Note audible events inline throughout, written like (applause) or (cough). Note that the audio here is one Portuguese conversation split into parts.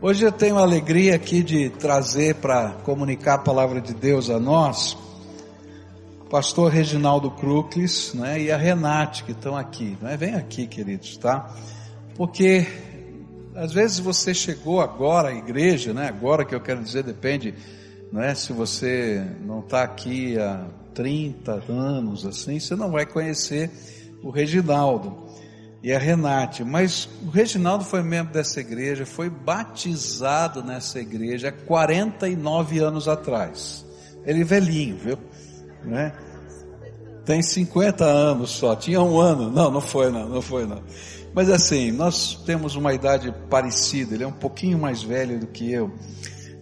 Hoje eu tenho a alegria aqui de trazer para comunicar a palavra de Deus a nós, o pastor Reginaldo Cruclis, né, e a Renate que estão aqui, né? Vem aqui, queridos, tá? Porque às vezes você chegou agora à igreja, né? Agora que eu quero dizer depende, né? Se você não está aqui há 30 anos assim, você não vai conhecer o Reginaldo e a Renate. Mas o Reginaldo foi membro dessa igreja, foi batizado nessa igreja há 49 anos atrás. Ele é velhinho, viu? Né? Tem 50 anos só, tinha um ano. Não, não foi não, não foi não. Mas assim, nós temos uma idade parecida, ele é um pouquinho mais velho do que eu.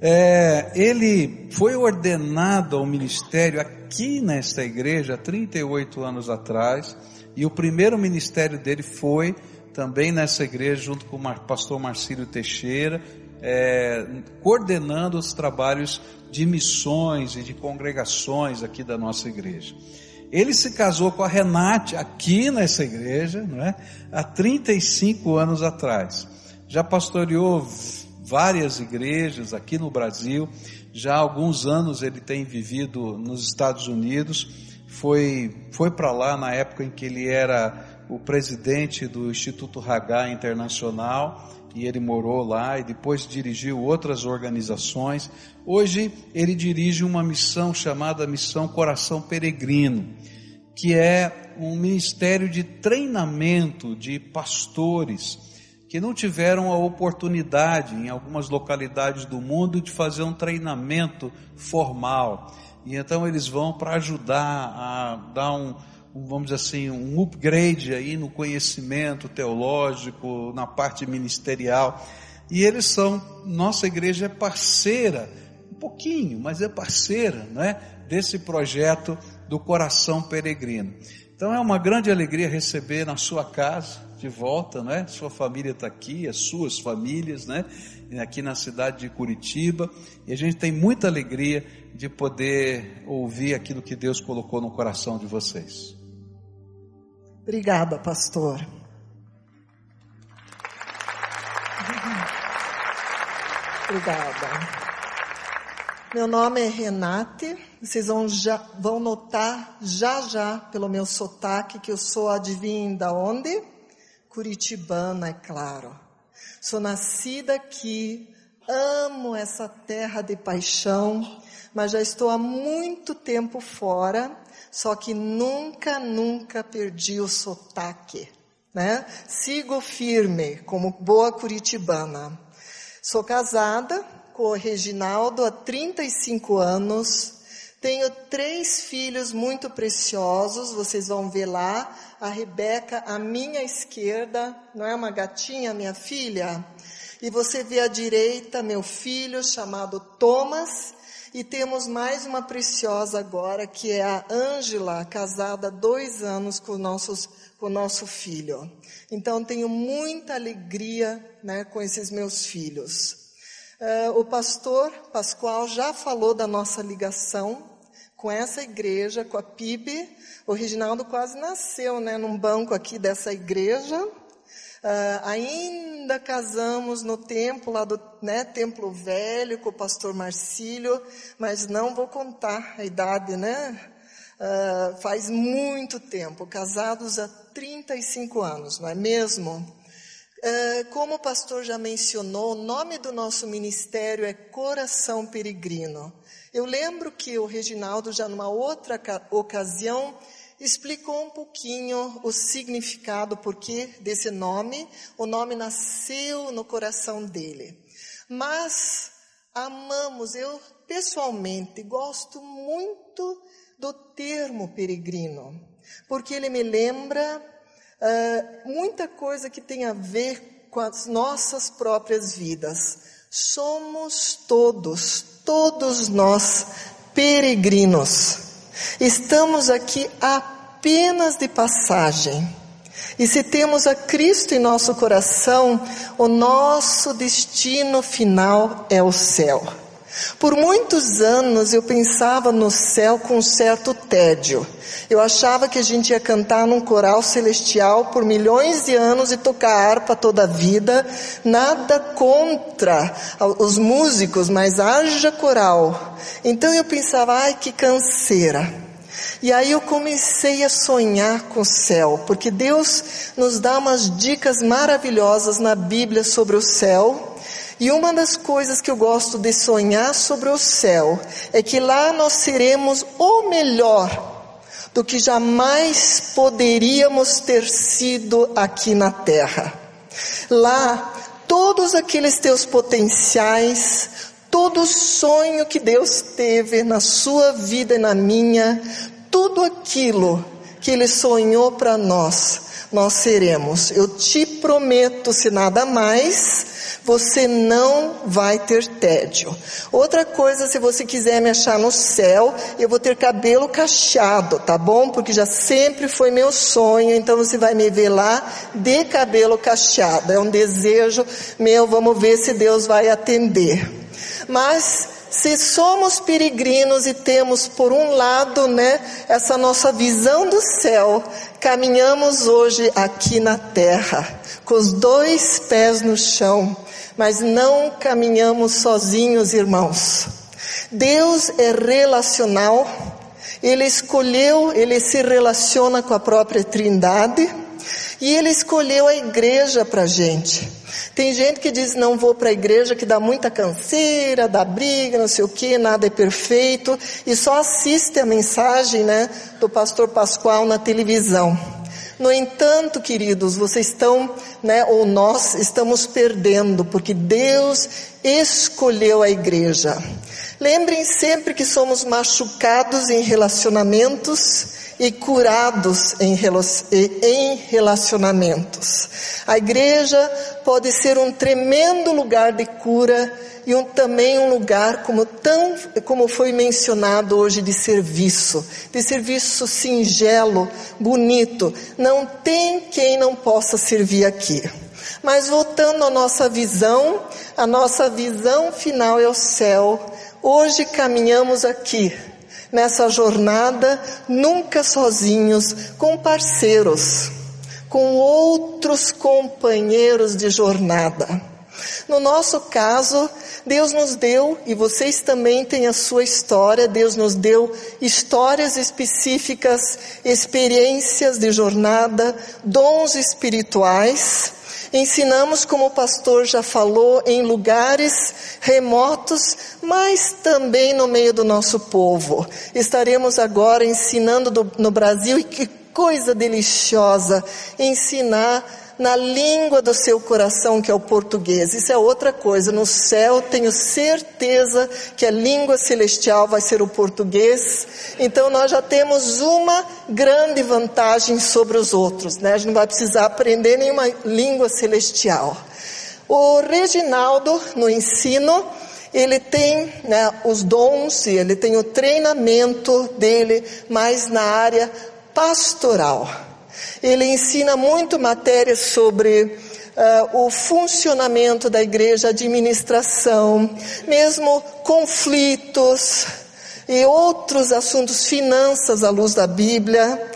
É, ele foi ordenado ao ministério aqui nesta igreja há 38 anos atrás e o primeiro ministério dele foi também nessa igreja, junto com o pastor Marcílio Teixeira, é, coordenando os trabalhos de missões e de congregações aqui da nossa igreja. Ele se casou com a Renate aqui nessa igreja, não é? Há 35 anos atrás. Já pastoreou várias igrejas aqui no Brasil. Já há alguns anos ele tem vivido nos Estados Unidos foi, foi para lá na época em que ele era o presidente do Instituto Hagá Internacional e ele morou lá e depois dirigiu outras organizações. Hoje ele dirige uma missão chamada Missão Coração Peregrino, que é um ministério de treinamento de pastores que não tiveram a oportunidade em algumas localidades do mundo de fazer um treinamento formal. E então eles vão para ajudar a dar um, vamos dizer assim, um upgrade aí no conhecimento teológico, na parte ministerial. E eles são, nossa igreja é parceira, um pouquinho, mas é parceira, não é? Desse projeto do coração peregrino. Então é uma grande alegria receber na sua casa, de volta, não é? Sua família está aqui, as suas famílias, né? Aqui na cidade de Curitiba. E a gente tem muita alegria de poder ouvir aquilo que Deus colocou no coração de vocês. Obrigada, pastor. Obrigada. Meu nome é Renate. Vocês vão, já, vão notar já já pelo meu sotaque que eu sou adivinha onde? Curitibana, é claro. Sou nascida aqui, amo essa terra de paixão, mas já estou há muito tempo fora, só que nunca, nunca perdi o sotaque, né? Sigo firme como boa curitibana. Sou casada com o Reginaldo há 35 anos, tenho três filhos muito preciosos, vocês vão ver lá. A Rebeca, à minha esquerda, não é uma gatinha, minha filha? E você vê à direita meu filho chamado Thomas. E temos mais uma preciosa agora, que é a Ângela, casada há dois anos com, nossos, com o nosso filho. Então tenho muita alegria né, com esses meus filhos. Uh, o pastor Pascoal já falou da nossa ligação com essa igreja, com a PIB. O Reginaldo quase nasceu né, num banco aqui dessa igreja. Uh, ainda casamos no templo lá do né, Templo Velho com o pastor Marcílio, mas não vou contar a idade, né? Uh, faz muito tempo, casados há 35 anos, não é mesmo? Eh, como o pastor já mencionou, o nome do nosso ministério é Coração Peregrino. Eu lembro que o Reginaldo, já numa outra ocasião, explicou um pouquinho o significado, porque desse nome, o nome nasceu no coração dele. Mas amamos, eu pessoalmente gosto muito do termo peregrino, porque ele me lembra uh, muita coisa que tem a ver com as nossas próprias vidas. Somos todos, todos nós, peregrinos. Estamos aqui apenas de passagem. E se temos a Cristo em nosso coração, o nosso destino final é o céu. Por muitos anos eu pensava no céu com certo tédio. Eu achava que a gente ia cantar num coral celestial por milhões de anos e tocar harpa toda a vida. Nada contra os músicos, mas haja coral. Então eu pensava, ai que canseira. E aí eu comecei a sonhar com o céu, porque Deus nos dá umas dicas maravilhosas na Bíblia sobre o céu. E uma das coisas que eu gosto de sonhar sobre o céu é que lá nós seremos o melhor do que jamais poderíamos ter sido aqui na terra. Lá, todos aqueles teus potenciais, todo sonho que Deus teve na sua vida e na minha, tudo aquilo que Ele sonhou para nós, nós seremos. Eu te prometo, se nada mais, você não vai ter tédio. Outra coisa, se você quiser me achar no céu, eu vou ter cabelo cacheado, tá bom? Porque já sempre foi meu sonho, então você vai me ver lá de cabelo cacheado. É um desejo meu, vamos ver se Deus vai atender. Mas se somos peregrinos e temos por um lado, né, essa nossa visão do céu, caminhamos hoje aqui na terra, com os dois pés no chão, mas não caminhamos sozinhos, irmãos. Deus é relacional, Ele escolheu, Ele se relaciona com a própria Trindade, e Ele escolheu a igreja para gente. Tem gente que diz não vou para a igreja que dá muita canseira, dá briga, não sei o que, nada é perfeito e só assiste a mensagem, né, do pastor Pascoal na televisão. No entanto, queridos, vocês estão, né, ou nós estamos perdendo, porque Deus escolheu a igreja. Lembrem sempre que somos machucados em relacionamentos e curados em relacionamentos. A igreja pode ser um tremendo lugar de cura e um, também um lugar como tão, como foi mencionado hoje de serviço, de serviço singelo, bonito. Não tem quem não possa servir aqui. Mas voltando à nossa visão, a nossa visão final é o céu. Hoje caminhamos aqui nessa jornada, nunca sozinhos, com parceiros, com outros companheiros de jornada. No nosso caso, Deus nos deu, e vocês também têm a sua história, Deus nos deu histórias específicas, experiências de jornada, dons espirituais, Ensinamos, como o pastor já falou, em lugares remotos, mas também no meio do nosso povo. Estaremos agora ensinando do, no Brasil, e que coisa deliciosa ensinar na língua do seu coração, que é o português. Isso é outra coisa. No céu, tenho certeza que a língua celestial vai ser o português. Então, nós já temos uma grande vantagem sobre os outros, né? A gente não vai precisar aprender nenhuma língua celestial. O Reginaldo, no ensino, ele tem né, os dons, ele tem o treinamento dele mais na área pastoral. Ele ensina muito matéria sobre uh, o funcionamento da igreja, administração, mesmo conflitos e outros assuntos, finanças à luz da Bíblia,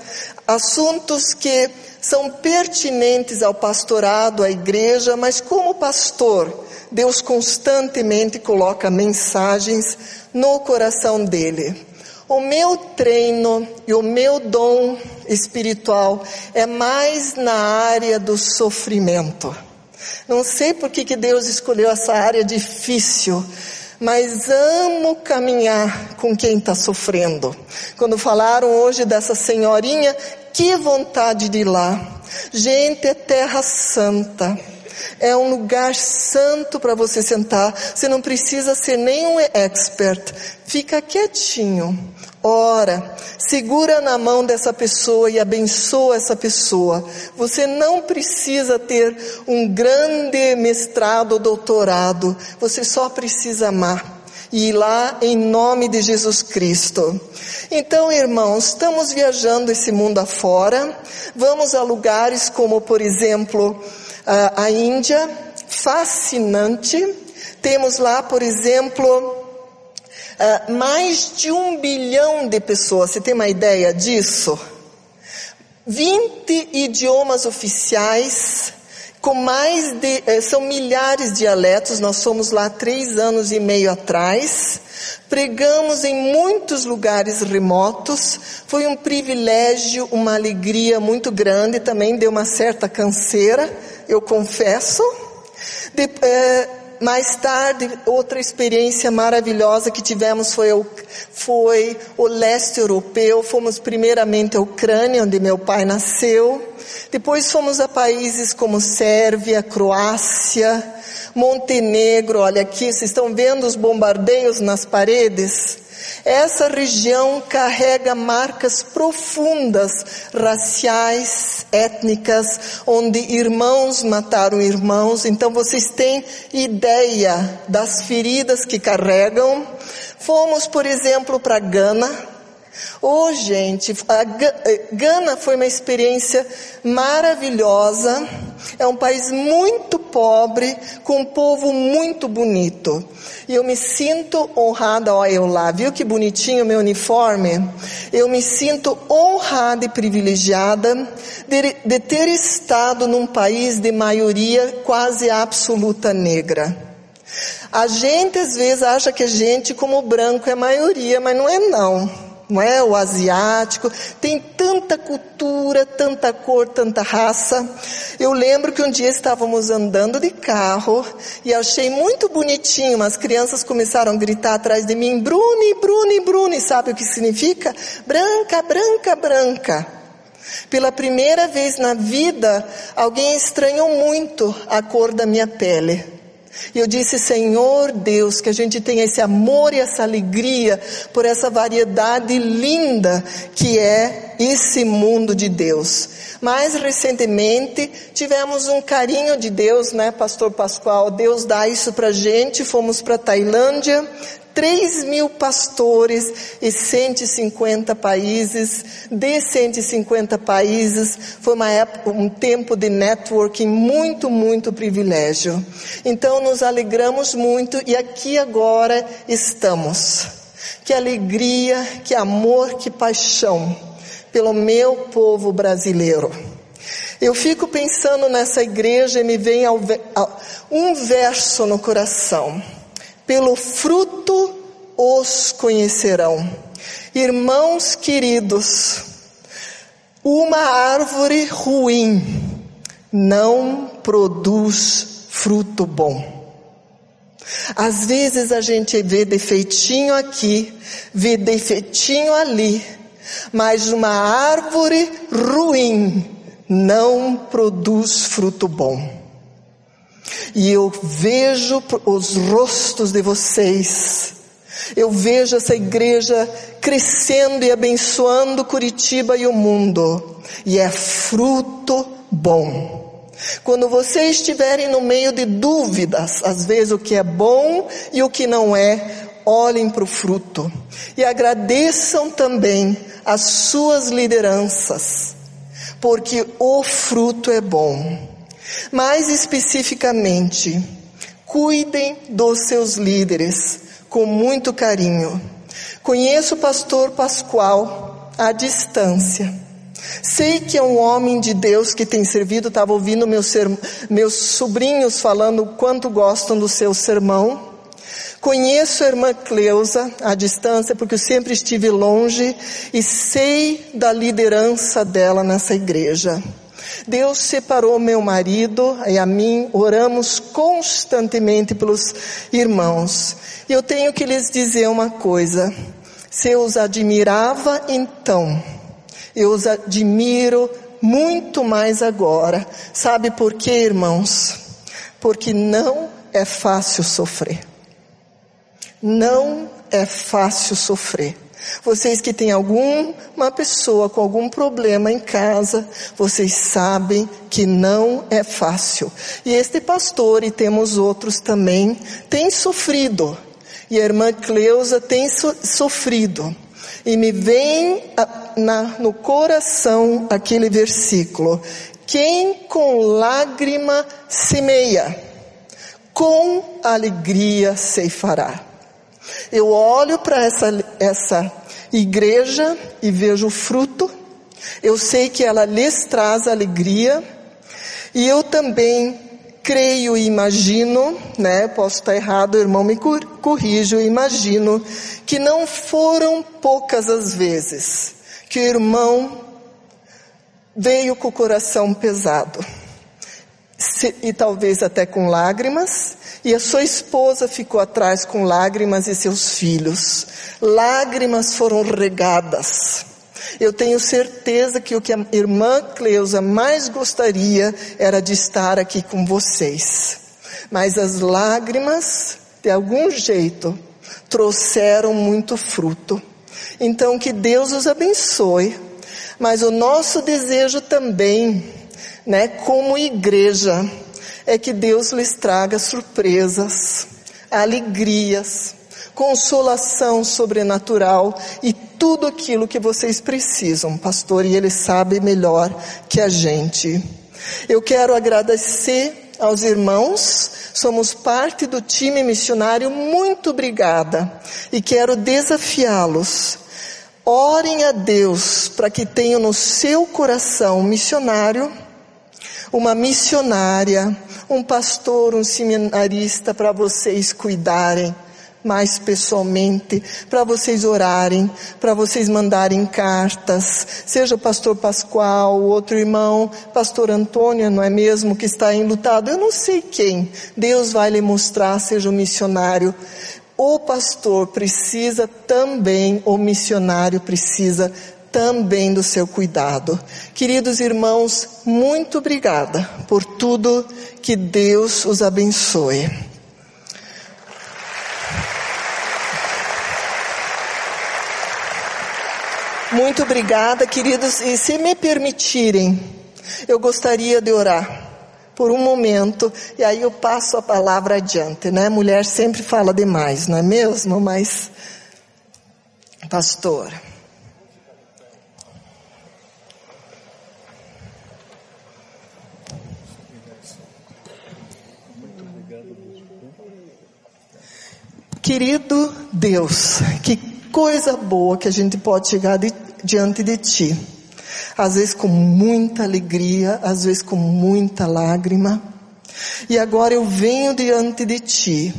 assuntos que são pertinentes ao pastorado, à igreja, mas como pastor, Deus constantemente coloca mensagens no coração dele. O meu treino e o meu dom espiritual é mais na área do sofrimento. Não sei por que, que Deus escolheu essa área difícil, mas amo caminhar com quem está sofrendo. Quando falaram hoje dessa senhorinha, que vontade de ir lá. Gente, é terra santa. É um lugar santo para você sentar. Você não precisa ser nenhum expert. Fica quietinho. Ora, segura na mão dessa pessoa e abençoa essa pessoa. Você não precisa ter um grande mestrado ou doutorado. Você só precisa amar e ir lá em nome de Jesus Cristo. Então, irmãos, estamos viajando esse mundo afora, vamos a lugares como, por exemplo, a Índia, fascinante. Temos lá, por exemplo, Uh, mais de um bilhão de pessoas, você tem uma ideia disso? 20 idiomas oficiais, com mais de, eh, são milhares de dialetos, nós somos lá três anos e meio atrás, pregamos em muitos lugares remotos, foi um privilégio, uma alegria muito grande, também deu uma certa canseira, eu confesso. De, eh, mais tarde, outra experiência maravilhosa que tivemos foi o, foi o leste europeu. Fomos primeiramente à Ucrânia, onde meu pai nasceu. Depois fomos a países como Sérvia, Croácia, Montenegro. Olha aqui, vocês estão vendo os bombardeios nas paredes? Essa região carrega marcas profundas, raciais, étnicas, onde irmãos mataram irmãos. Então vocês têm ideia das feridas que carregam. Fomos, por exemplo, para Gana, Oh, gente, a eh, Gana foi uma experiência maravilhosa. É um país muito pobre, com um povo muito bonito. E eu me sinto honrada, olha eu lá, viu que bonitinho meu uniforme? Eu me sinto honrada e privilegiada de, de ter estado num país de maioria quase absoluta negra. A gente às vezes acha que a gente como branco é maioria, mas não é não não é? O asiático, tem tanta cultura, tanta cor, tanta raça. Eu lembro que um dia estávamos andando de carro e achei muito bonitinho, as crianças começaram a gritar atrás de mim, Bruni, Bruni, Bruni, sabe o que significa? Branca, branca, branca. Pela primeira vez na vida, alguém estranhou muito a cor da minha pele. E eu disse, Senhor Deus, que a gente tenha esse amor e essa alegria por essa variedade linda que é esse mundo de Deus. Mais recentemente, tivemos um carinho de Deus, né, Pastor Pascoal? Deus dá isso pra gente. Fomos para Tailândia, 3 mil pastores e 150 países, de 150 países, foi época, um tempo de networking muito, muito privilégio. Então nos alegramos muito e aqui agora estamos. Que alegria, que amor, que paixão pelo meu povo brasileiro. Eu fico pensando nessa igreja e me vem um verso no coração pelo fruto os conhecerão. Irmãos queridos, uma árvore ruim não produz fruto bom. Às vezes a gente vê defeitinho aqui, vê defeitinho ali, mas uma árvore ruim não produz fruto bom. E eu vejo os rostos de vocês. Eu vejo essa igreja crescendo e abençoando Curitiba e o mundo. E é fruto bom. Quando vocês estiverem no meio de dúvidas, às vezes o que é bom e o que não é, olhem para o fruto. E agradeçam também as suas lideranças, porque o fruto é bom. Mais especificamente, cuidem dos seus líderes com muito carinho. Conheço o pastor Pascoal à distância. Sei que é um homem de Deus que tem servido, estava ouvindo meus, meus sobrinhos falando o quanto gostam do seu sermão. Conheço a irmã Cleusa à distância, porque eu sempre estive longe e sei da liderança dela nessa igreja. Deus separou meu marido e a mim, oramos constantemente pelos irmãos. E eu tenho que lhes dizer uma coisa. Se eu os admirava então, eu os admiro muito mais agora. Sabe por quê, irmãos? Porque não é fácil sofrer. Não é fácil sofrer. Vocês que têm alguma pessoa com algum problema em casa, vocês sabem que não é fácil. E este pastor, e temos outros também, tem sofrido. E a irmã Cleusa tem so, sofrido. E me vem a, na, no coração aquele versículo. Quem com lágrima semeia, com alegria ceifará. Eu olho para essa, essa igreja e vejo o fruto, eu sei que ela lhes traz alegria, e eu também creio e imagino, né, posso estar errado, o irmão me corrija, eu imagino que não foram poucas as vezes que o irmão veio com o coração pesado, e talvez até com lágrimas, e a sua esposa ficou atrás com lágrimas e seus filhos. Lágrimas foram regadas. Eu tenho certeza que o que a irmã Cleusa mais gostaria era de estar aqui com vocês. Mas as lágrimas, de algum jeito, trouxeram muito fruto. Então que Deus os abençoe. Mas o nosso desejo também, né, como igreja, é que Deus lhes traga surpresas, alegrias, consolação sobrenatural e tudo aquilo que vocês precisam, pastor, e ele sabe melhor que a gente. Eu quero agradecer aos irmãos, somos parte do time missionário, muito obrigada. E quero desafiá-los. Orem a Deus para que tenham no seu coração missionário, uma missionária, um pastor, um seminarista para vocês cuidarem mais pessoalmente, para vocês orarem, para vocês mandarem cartas, seja o pastor Pascoal, o outro irmão, pastor Antônio, não é mesmo, que está enlutado, eu não sei quem, Deus vai lhe mostrar, seja o missionário. O pastor precisa também, o missionário precisa também do seu cuidado. Queridos irmãos, muito obrigada por tudo, que Deus os abençoe. Muito obrigada, queridos, e se me permitirem, eu gostaria de orar por um momento e aí eu passo a palavra adiante, né? Mulher sempre fala demais, não é mesmo? Mas, pastor. Querido Deus, que coisa boa que a gente pode chegar de, diante de Ti. Às vezes com muita alegria, às vezes com muita lágrima. E agora eu venho diante de Ti.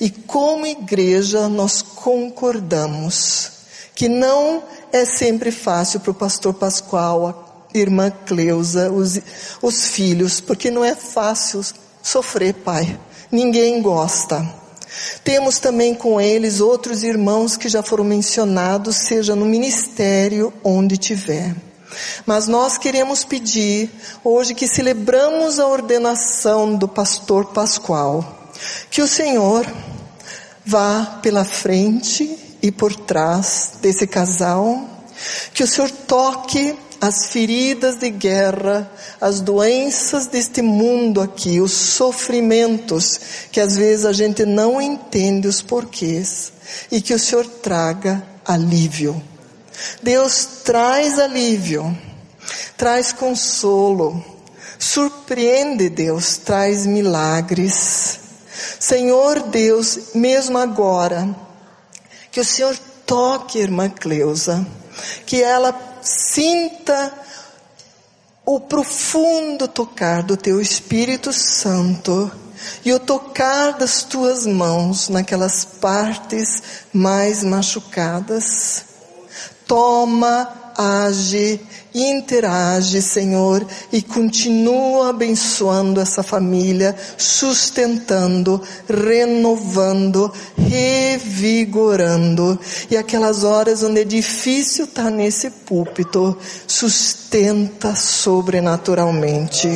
E como igreja nós concordamos que não é sempre fácil para o pastor Pascoal, a irmã Cleusa, os, os filhos, porque não é fácil sofrer, pai. Ninguém gosta. Temos também com eles outros irmãos que já foram mencionados, seja no ministério onde tiver. Mas nós queremos pedir, hoje que celebramos a ordenação do pastor Pascoal, que o Senhor vá pela frente e por trás desse casal, que o Senhor toque as feridas de guerra, as doenças deste mundo aqui, os sofrimentos que às vezes a gente não entende os porquês e que o Senhor traga alívio. Deus traz alívio, traz consolo, surpreende Deus, traz milagres. Senhor Deus, mesmo agora, que o Senhor toque irmã Cleusa, que ela sinta o profundo tocar do teu Espírito Santo e o tocar das tuas mãos naquelas partes mais machucadas. Toma age, interage, Senhor, e continua abençoando essa família, sustentando, renovando, revigorando. E aquelas horas onde é difícil estar nesse púlpito, sustenta sobrenaturalmente.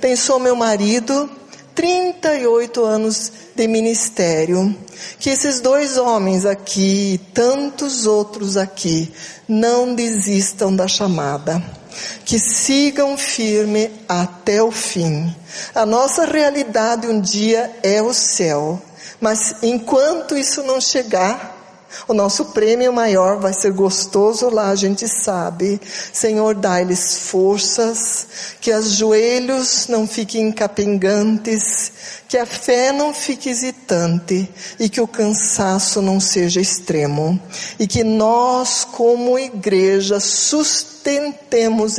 Pensou meu marido, 38 anos de ministério, que esses dois homens aqui e tantos outros aqui não desistam da chamada, que sigam firme até o fim. A nossa realidade um dia é o céu, mas enquanto isso não chegar, O nosso prêmio maior vai ser gostoso lá, a gente sabe. Senhor, dá-lhes forças, que os joelhos não fiquem capengantes, que a fé não fique hesitante e que o cansaço não seja extremo. E que nós, como igreja, sustentemos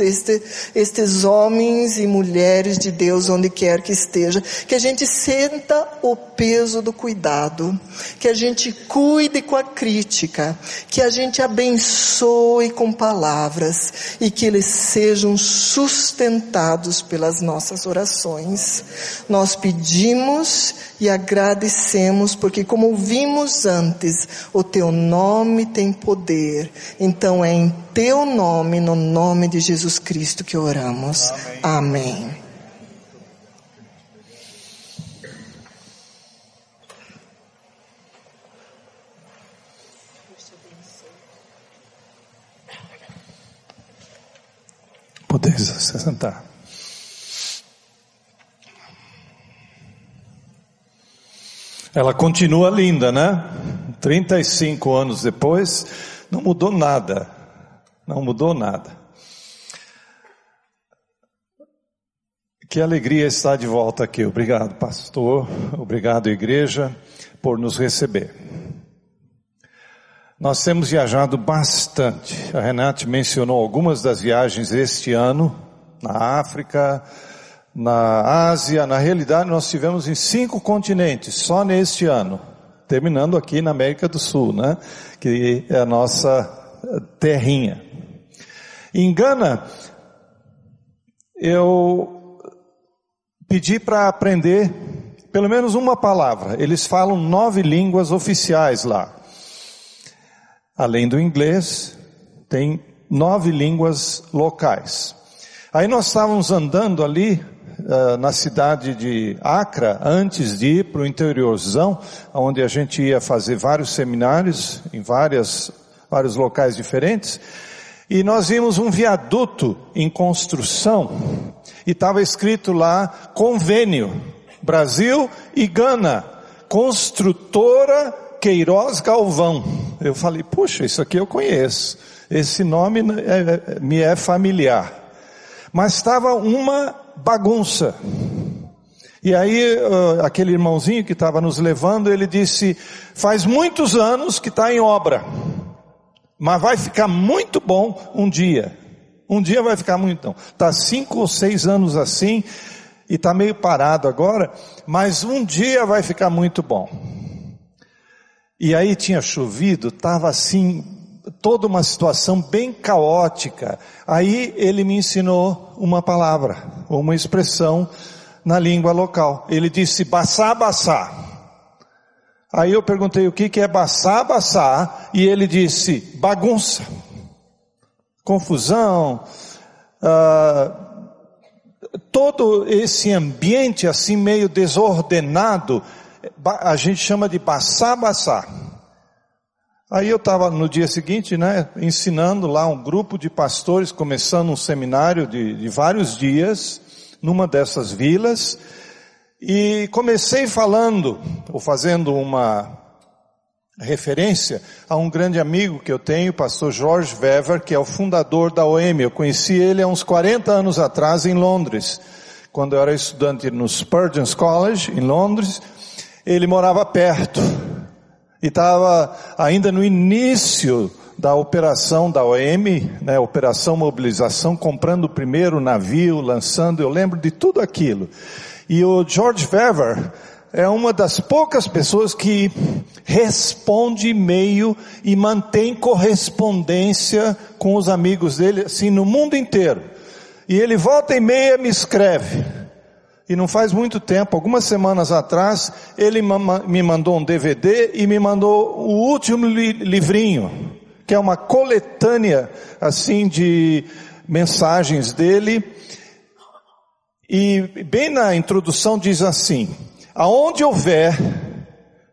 este, estes homens e mulheres de Deus onde quer que esteja. Que a gente senta o peso do cuidado. Que a gente cuide com a crítica. Que a gente abençoe com palavras. E que eles sejam sustentados pelas nossas orações. Nós pedimos e agradecemos, porque como vimos antes, o teu nome tem poder. Então é em teu nome, no nome de Jesus Cristo que oramos. Amém. Amém. Se sentar. Ela continua linda, né? 35 anos depois, não mudou nada. Não mudou nada. Que alegria estar de volta aqui. Obrigado, pastor. Obrigado, igreja, por nos receber. Nós temos viajado bastante. A Renate mencionou algumas das viagens este ano, na África, na Ásia, na realidade nós tivemos em cinco continentes, só neste ano, terminando aqui na América do Sul, né? Que é a nossa terrinha. Em Gana, eu pedi para aprender pelo menos uma palavra. Eles falam nove línguas oficiais lá. Além do inglês, tem nove línguas locais. Aí nós estávamos andando ali uh, na cidade de Acra, antes de ir para o interiorzão, onde a gente ia fazer vários seminários em várias, vários locais diferentes, e nós vimos um viaduto em construção, e estava escrito lá, convênio, Brasil e Gana, construtora Queiroz Galvão. Eu falei, puxa, isso aqui eu conheço. Esse nome é, é, me é familiar. Mas estava uma bagunça. E aí, aquele irmãozinho que estava nos levando, ele disse: faz muitos anos que está em obra, mas vai ficar muito bom um dia. Um dia vai ficar muito bom. Está cinco ou seis anos assim, e está meio parado agora, mas um dia vai ficar muito bom. E aí tinha chovido, estava assim, toda uma situação bem caótica. Aí ele me ensinou uma palavra, uma expressão na língua local. Ele disse baçá, baçá. Aí eu perguntei o que, que é baçá, baçá, e ele disse bagunça, confusão, uh, todo esse ambiente assim meio desordenado, a gente chama de baçá, baçá. Aí eu estava no dia seguinte, né, ensinando lá um grupo de pastores, começando um seminário de, de vários dias, numa dessas vilas, e comecei falando, ou fazendo uma referência a um grande amigo que eu tenho, o pastor George Wever, que é o fundador da OM. Eu conheci ele há uns 40 anos atrás em Londres, quando eu era estudante no Spurgeon's College, em Londres. Ele morava perto e estava ainda no início da operação da OM, né, operação mobilização, comprando o primeiro navio, lançando, eu lembro de tudo aquilo. E o George Wever é uma das poucas pessoas que responde e-mail e mantém correspondência com os amigos dele, assim, no mundo inteiro. E ele volta e meia me escreve. E não faz muito tempo, algumas semanas atrás, ele me mandou um DVD e me mandou o último livrinho, que é uma coletânea, assim, de mensagens dele. E bem na introdução diz assim, aonde houver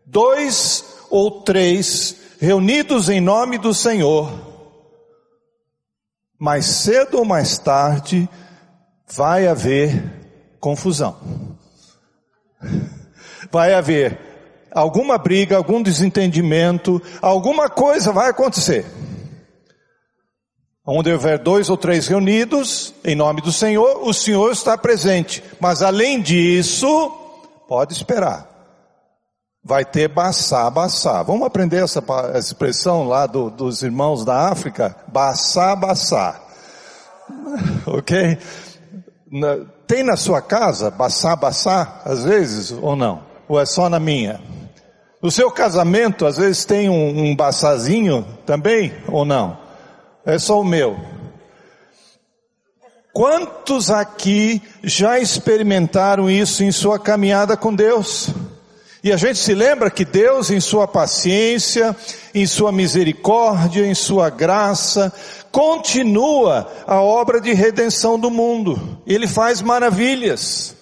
dois ou três reunidos em nome do Senhor, mais cedo ou mais tarde vai haver confusão. Vai haver alguma briga, algum desentendimento, alguma coisa vai acontecer. Onde houver dois ou três reunidos, em nome do Senhor, o Senhor está presente. Mas além disso, pode esperar. Vai ter baçá, baçá. Vamos aprender essa, expressão lá do, dos irmãos da África? Baçá, baçá. (laughs) Ok? Tem na sua casa baçá, baçá, às vezes, ou não? Ou é só na minha? No seu casamento, às vezes tem um, um baçazinho também, ou não? É só o meu. Quantos aqui já experimentaram isso em sua caminhada com Deus? E a gente se lembra que Deus, em sua paciência, em sua misericórdia, em sua graça, continua a obra de redenção do mundo. Ele faz maravilhas.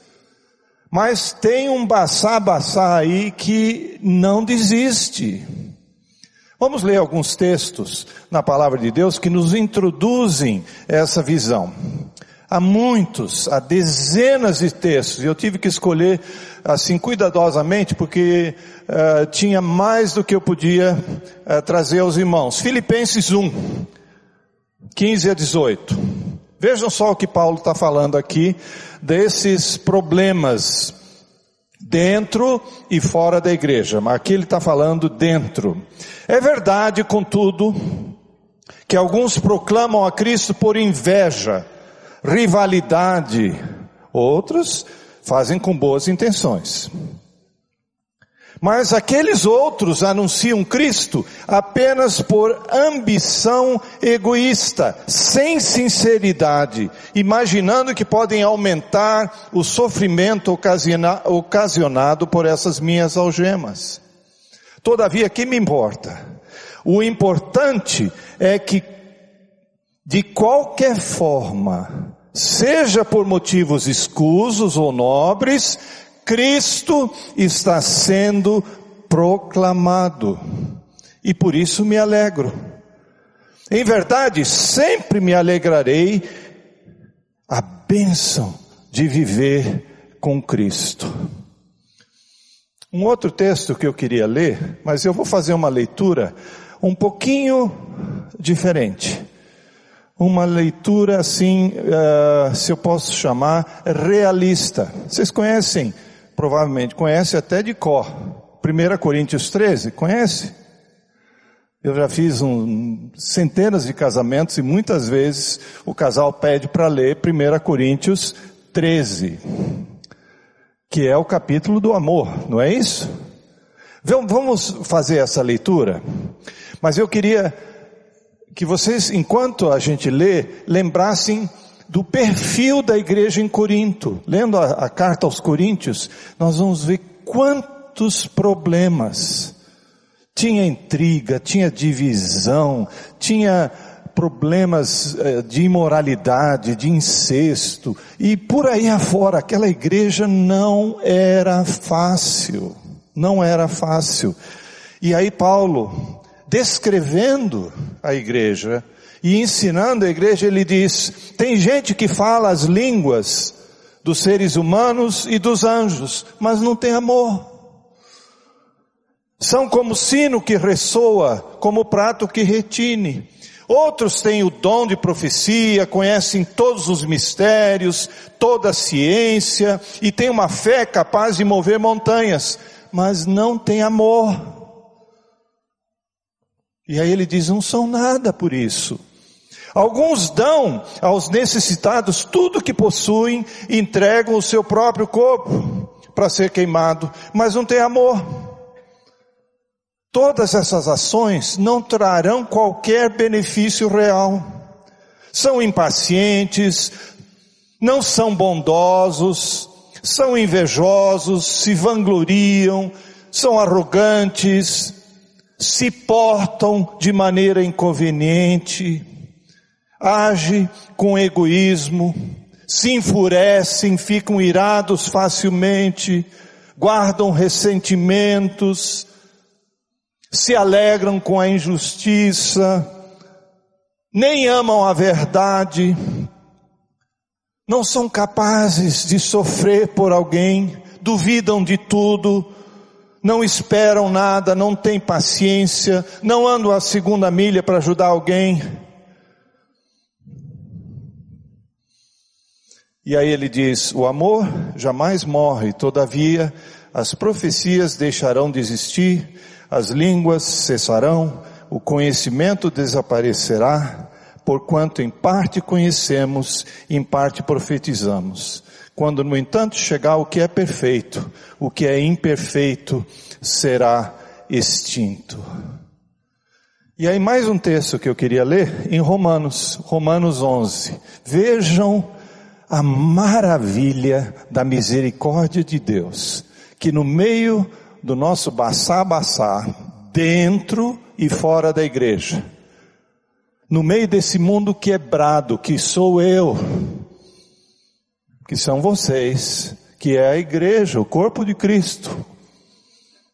Mas tem um baçá-baçá aí que não desiste. Vamos ler alguns textos na palavra de Deus que nos introduzem essa visão. Há muitos, há dezenas de textos, e eu tive que escolher assim cuidadosamente porque uh, tinha mais do que eu podia uh, trazer aos irmãos. Filipenses 1, 15 a 18. Vejam só o que Paulo está falando aqui desses problemas dentro e fora da igreja, mas aqui ele está falando dentro. É verdade, contudo, que alguns proclamam a Cristo por inveja, rivalidade, outros fazem com boas intenções. Mas aqueles outros anunciam Cristo apenas por ambição egoísta, sem sinceridade, imaginando que podem aumentar o sofrimento ocasionado por essas minhas algemas. Todavia, que me importa? O importante é que, de qualquer forma, seja por motivos escusos ou nobres, Cristo está sendo proclamado. E por isso me alegro. Em verdade, sempre me alegrarei a bênção de viver com Cristo. Um outro texto que eu queria ler, mas eu vou fazer uma leitura um pouquinho diferente. Uma leitura assim, uh, se eu posso chamar, realista. Vocês conhecem provavelmente conhece até de cor. 1 Coríntios 13, conhece? Eu já fiz um, centenas de casamentos e muitas vezes o casal pede para ler 1 Coríntios 13, que é o capítulo do amor, não é isso? Vamos fazer essa leitura, mas eu queria que vocês, enquanto a gente lê, lembrassem do perfil da igreja em Corinto. Lendo a, a carta aos Coríntios, nós vamos ver quantos problemas. Tinha intriga, tinha divisão, tinha problemas eh, de imoralidade, de incesto, e por aí afora, aquela igreja não era fácil, não era fácil. E aí Paulo, descrevendo a igreja, e ensinando a igreja, ele diz: tem gente que fala as línguas dos seres humanos e dos anjos, mas não tem amor. São como sino que ressoa, como prato que retine. Outros têm o dom de profecia, conhecem todos os mistérios, toda a ciência e têm uma fé capaz de mover montanhas, mas não têm amor. E aí ele diz: não são nada por isso. Alguns dão aos necessitados tudo que possuem, entregam o seu próprio corpo para ser queimado, mas não tem amor. Todas essas ações não trarão qualquer benefício real. São impacientes, não são bondosos, são invejosos, se vangloriam, são arrogantes, se portam de maneira inconveniente age com egoísmo, se enfurecem, ficam irados facilmente, guardam ressentimentos, se alegram com a injustiça, nem amam a verdade, não são capazes de sofrer por alguém, duvidam de tudo, não esperam nada, não têm paciência, não andam a segunda milha para ajudar alguém. E aí ele diz: o amor jamais morre, todavia as profecias deixarão de existir, as línguas cessarão, o conhecimento desaparecerá, porquanto em parte conhecemos, em parte profetizamos. Quando, no entanto, chegar o que é perfeito, o que é imperfeito será extinto. E aí mais um texto que eu queria ler em Romanos, Romanos 11. Vejam a maravilha da misericórdia de Deus, que no meio do nosso baçá-baçá, dentro e fora da igreja, no meio desse mundo quebrado que sou eu, que são vocês, que é a igreja, o corpo de Cristo.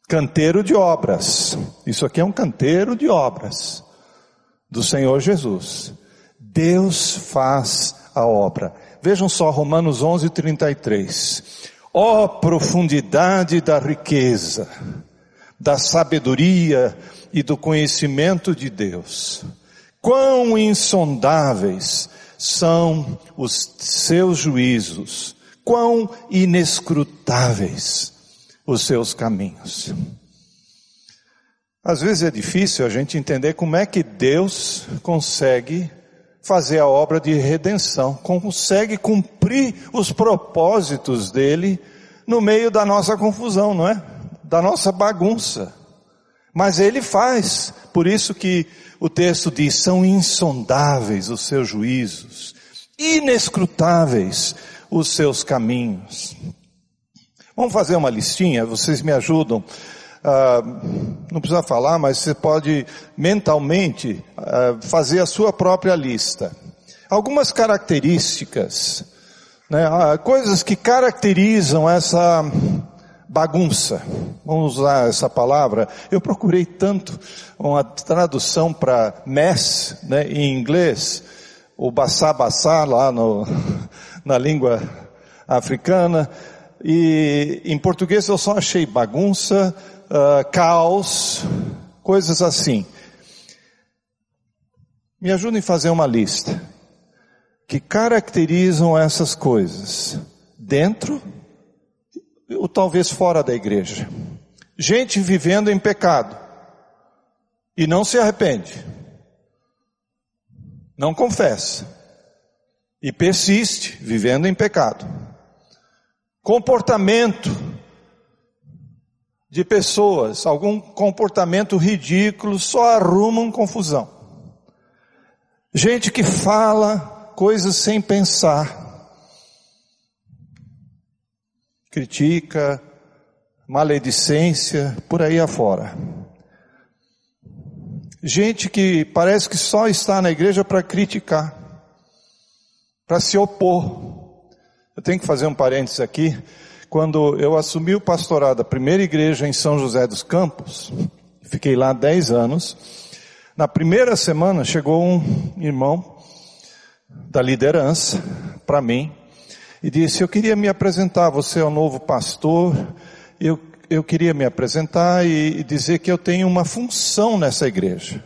Canteiro de obras. Isso aqui é um canteiro de obras do Senhor Jesus. Deus faz a obra. Vejam só Romanos 11, 33. Ó oh, profundidade da riqueza, da sabedoria e do conhecimento de Deus. Quão insondáveis são os seus juízos, quão inescrutáveis os seus caminhos. Às vezes é difícil a gente entender como é que Deus consegue fazer a obra de redenção, consegue cumprir os propósitos dele no meio da nossa confusão, não é? Da nossa bagunça. Mas ele faz, por isso que o texto diz: são insondáveis os seus juízos, inescrutáveis os seus caminhos. Vamos fazer uma listinha, vocês me ajudam. Uh, não precisa falar, mas você pode mentalmente uh, fazer a sua própria lista. Algumas características, né, uh, coisas que caracterizam essa bagunça. Vamos usar essa palavra. Eu procurei tanto uma tradução para mess, né, em inglês, o baçá baçá lá no, (laughs) na língua africana, e em português eu só achei bagunça, uh, caos, coisas assim. Me ajudem a fazer uma lista que caracterizam essas coisas dentro ou talvez fora da igreja. Gente vivendo em pecado e não se arrepende, não confessa e persiste vivendo em pecado. Comportamento de pessoas, algum comportamento ridículo, só arrumam confusão. Gente que fala coisas sem pensar critica, maledicência, por aí afora. Gente que parece que só está na igreja para criticar, para se opor. Eu tenho que fazer um parênteses aqui. Quando eu assumi o pastorado da primeira igreja em São José dos Campos, fiquei lá dez anos. Na primeira semana chegou um irmão da liderança para mim e disse: Eu queria me apresentar, você é o novo pastor, eu, eu queria me apresentar e, e dizer que eu tenho uma função nessa igreja.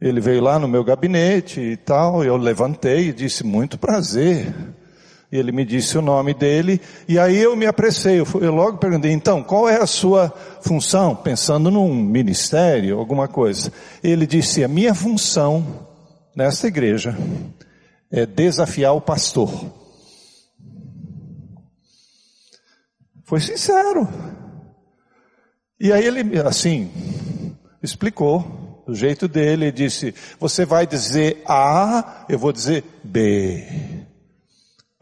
Ele veio lá no meu gabinete e tal, eu levantei e disse: Muito prazer. Ele me disse o nome dele, e aí eu me apressei, eu, eu logo perguntei, então, qual é a sua função? Pensando num ministério, alguma coisa. Ele disse, a minha função nesta igreja é desafiar o pastor. Foi sincero. E aí ele, assim, explicou do jeito dele, disse: Você vai dizer A, eu vou dizer B.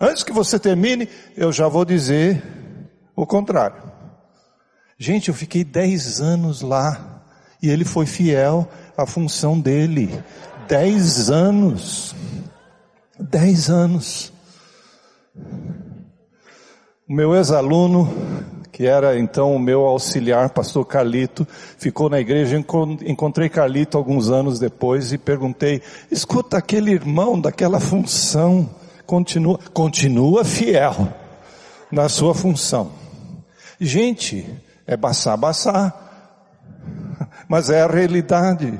Antes que você termine, eu já vou dizer o contrário. Gente, eu fiquei dez anos lá e ele foi fiel à função dele. Dez anos. Dez anos. O meu ex-aluno, que era então o meu auxiliar, pastor Carlito, ficou na igreja, encontrei Carlito alguns anos depois e perguntei, escuta, aquele irmão daquela função, continua, continua fiel na sua função. Gente, É baçar, baçar. (laughs) Mas é a realidade.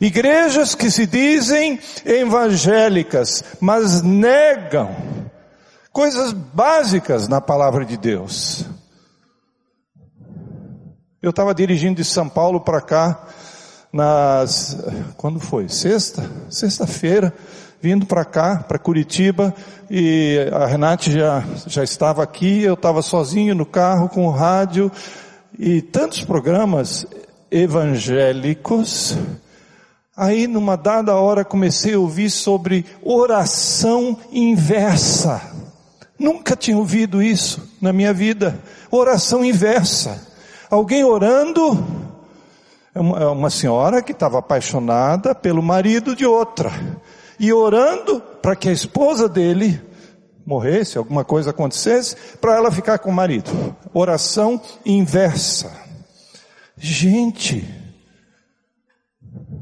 Igrejas que se dizem evangélicas, mas negam coisas básicas na palavra de Deus. Eu estava dirigindo de São Paulo para cá, nas, quando foi? Sexta? Sexta-feira, vindo para cá, para Curitiba, e a Renate já, já estava aqui, eu estava sozinho no carro com o rádio, e tantos programas evangélicos, Aí, numa dada hora, comecei a ouvir sobre oração inversa. Nunca tinha ouvido isso na minha vida. Oração inversa. Alguém orando, é uma, é uma senhora que estava apaixonada pelo marido de outra, e orando para que a esposa dele morresse, alguma coisa acontecesse, para ela ficar com o marido. Oração inversa. Gente,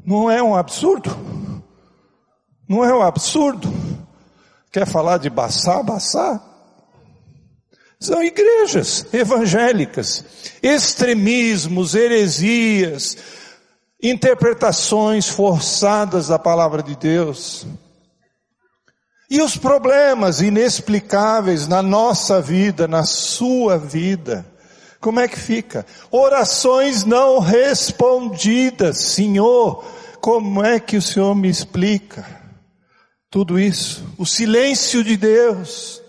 não é um absurdo? Não é um absurdo? Quer falar de Baçá, Baçá? São igrejas evangélicas, extremismos, heresias, interpretações forçadas da palavra de Deus. E os problemas inexplicáveis na nossa vida, na sua vida. Como é que fica? Orações não respondidas, Senhor, como é que o Senhor me explica tudo isso? O silêncio de Deus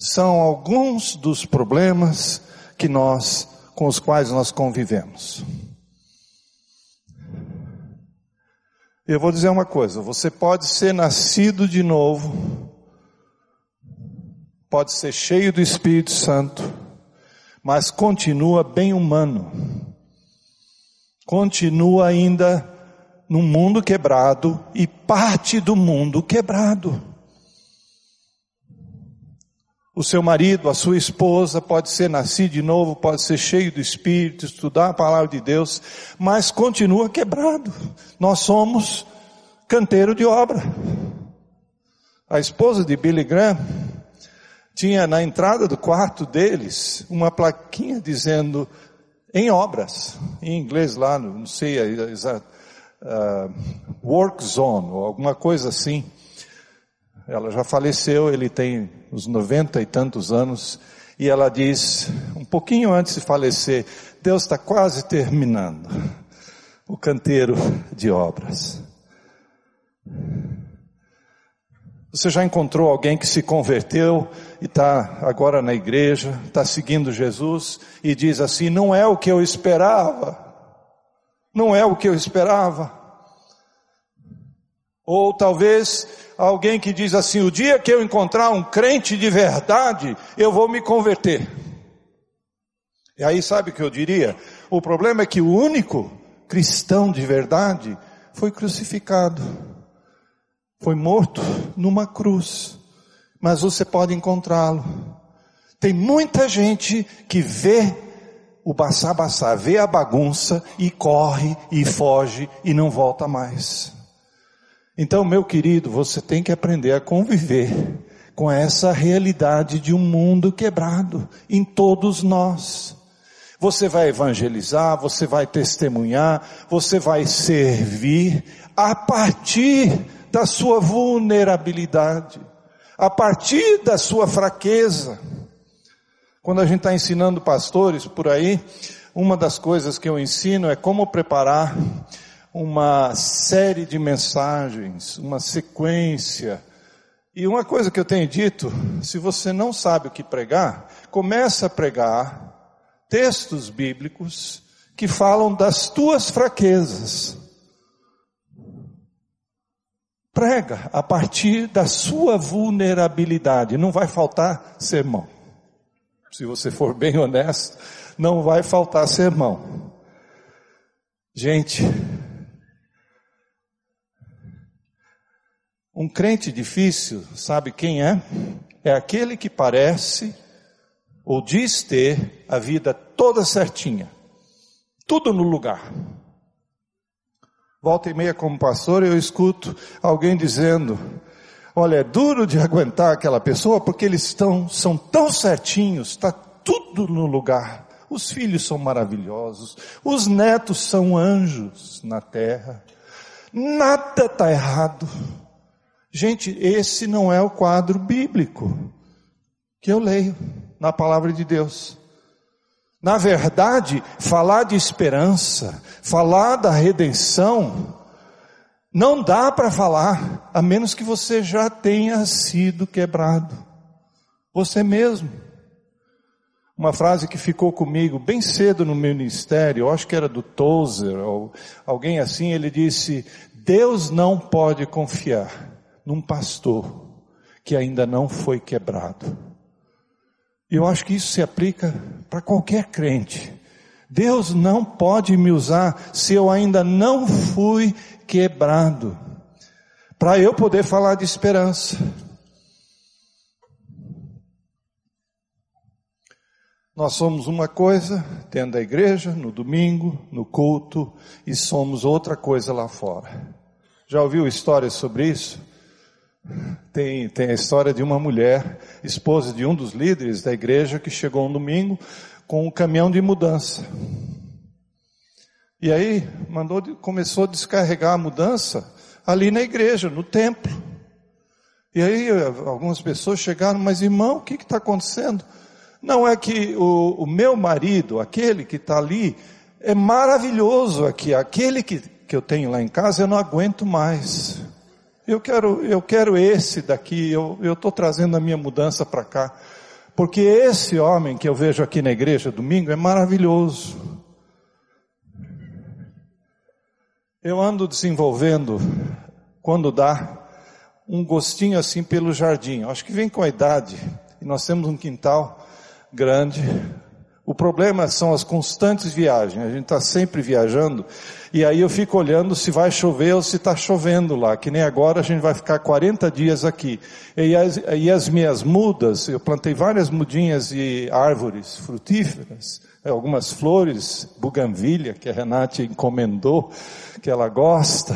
são alguns dos problemas que nós, com os quais nós convivemos. Eu vou dizer uma coisa, você pode ser nascido de novo, pode ser cheio do Espírito Santo, mas continua bem humano. Continua ainda num mundo quebrado e parte do mundo quebrado. O seu marido, a sua esposa pode ser nascido de novo, pode ser cheio do Espírito, estudar a palavra de Deus, mas continua quebrado. Nós somos canteiro de obra. A esposa de Billy Graham tinha na entrada do quarto deles uma plaquinha dizendo em obras, em inglês lá, não sei uh, work zone, ou alguma coisa assim. Ela já faleceu, ele tem uns noventa e tantos anos, e ela diz, um pouquinho antes de falecer, Deus está quase terminando o canteiro de obras. Você já encontrou alguém que se converteu e está agora na igreja, está seguindo Jesus e diz assim: não é o que eu esperava. Não é o que eu esperava. Ou talvez alguém que diz assim: o dia que eu encontrar um crente de verdade, eu vou me converter. E aí sabe o que eu diria? O problema é que o único cristão de verdade foi crucificado, foi morto numa cruz, mas você pode encontrá-lo. Tem muita gente que vê o baçá-baçá, vê a bagunça e corre e foge e não volta mais. Então, meu querido, você tem que aprender a conviver com essa realidade de um mundo quebrado em todos nós. Você vai evangelizar, você vai testemunhar, você vai servir a partir da sua vulnerabilidade, a partir da sua fraqueza. Quando a gente está ensinando pastores por aí, uma das coisas que eu ensino é como preparar uma série de mensagens, uma sequência. E uma coisa que eu tenho dito, se você não sabe o que pregar, começa a pregar textos bíblicos que falam das tuas fraquezas. Prega a partir da sua vulnerabilidade, não vai faltar sermão se você for bem honesto, não vai faltar sermão. Gente, um crente difícil, sabe quem é? É aquele que parece ou diz ter a vida toda certinha, tudo no lugar. Volta e meia como pastor eu escuto alguém dizendo, Olha, é duro de aguentar aquela pessoa porque eles estão, são tão certinhos, está tudo no lugar. os filhos são maravilhosos, os netos são anjos na terra, nada está errado. Gente, esse não é o quadro bíblico que eu leio na palavra de Deus. Na verdade, falar de esperança, falar da redenção, não dá para falar, a menos que você já tenha sido quebrado. Você mesmo. Uma frase que ficou comigo bem cedo no meu ministério, eu acho que era do Tozer, ou alguém assim, ele disse, Deus não pode confiar num pastor que ainda não foi quebrado. Eu acho que isso se aplica para qualquer crente. Deus não pode me usar se eu ainda não fui quebrado. Para eu poder falar de esperança. Nós somos uma coisa dentro da igreja, no domingo, no culto, e somos outra coisa lá fora. Já ouviu histórias sobre isso? Tem, tem a história de uma mulher, esposa de um dos líderes da igreja, que chegou um domingo com um caminhão de mudança. E aí mandou, começou a descarregar a mudança ali na igreja, no templo. E aí algumas pessoas chegaram, mas irmão, o que está acontecendo? Não é que o, o meu marido, aquele que está ali, é maravilhoso aqui, aquele que, que eu tenho lá em casa, eu não aguento mais. Eu quero, eu quero esse daqui, eu estou trazendo a minha mudança para cá. Porque esse homem que eu vejo aqui na igreja domingo é maravilhoso. Eu ando desenvolvendo, quando dá, um gostinho assim pelo jardim. Acho que vem com a idade. E nós temos um quintal grande, o problema são as constantes viagens. A gente está sempre viajando e aí eu fico olhando se vai chover ou se está chovendo lá. Que nem agora a gente vai ficar 40 dias aqui. E as, e as minhas mudas, eu plantei várias mudinhas de árvores frutíferas, algumas flores, buganvilha que a Renate encomendou, que ela gosta.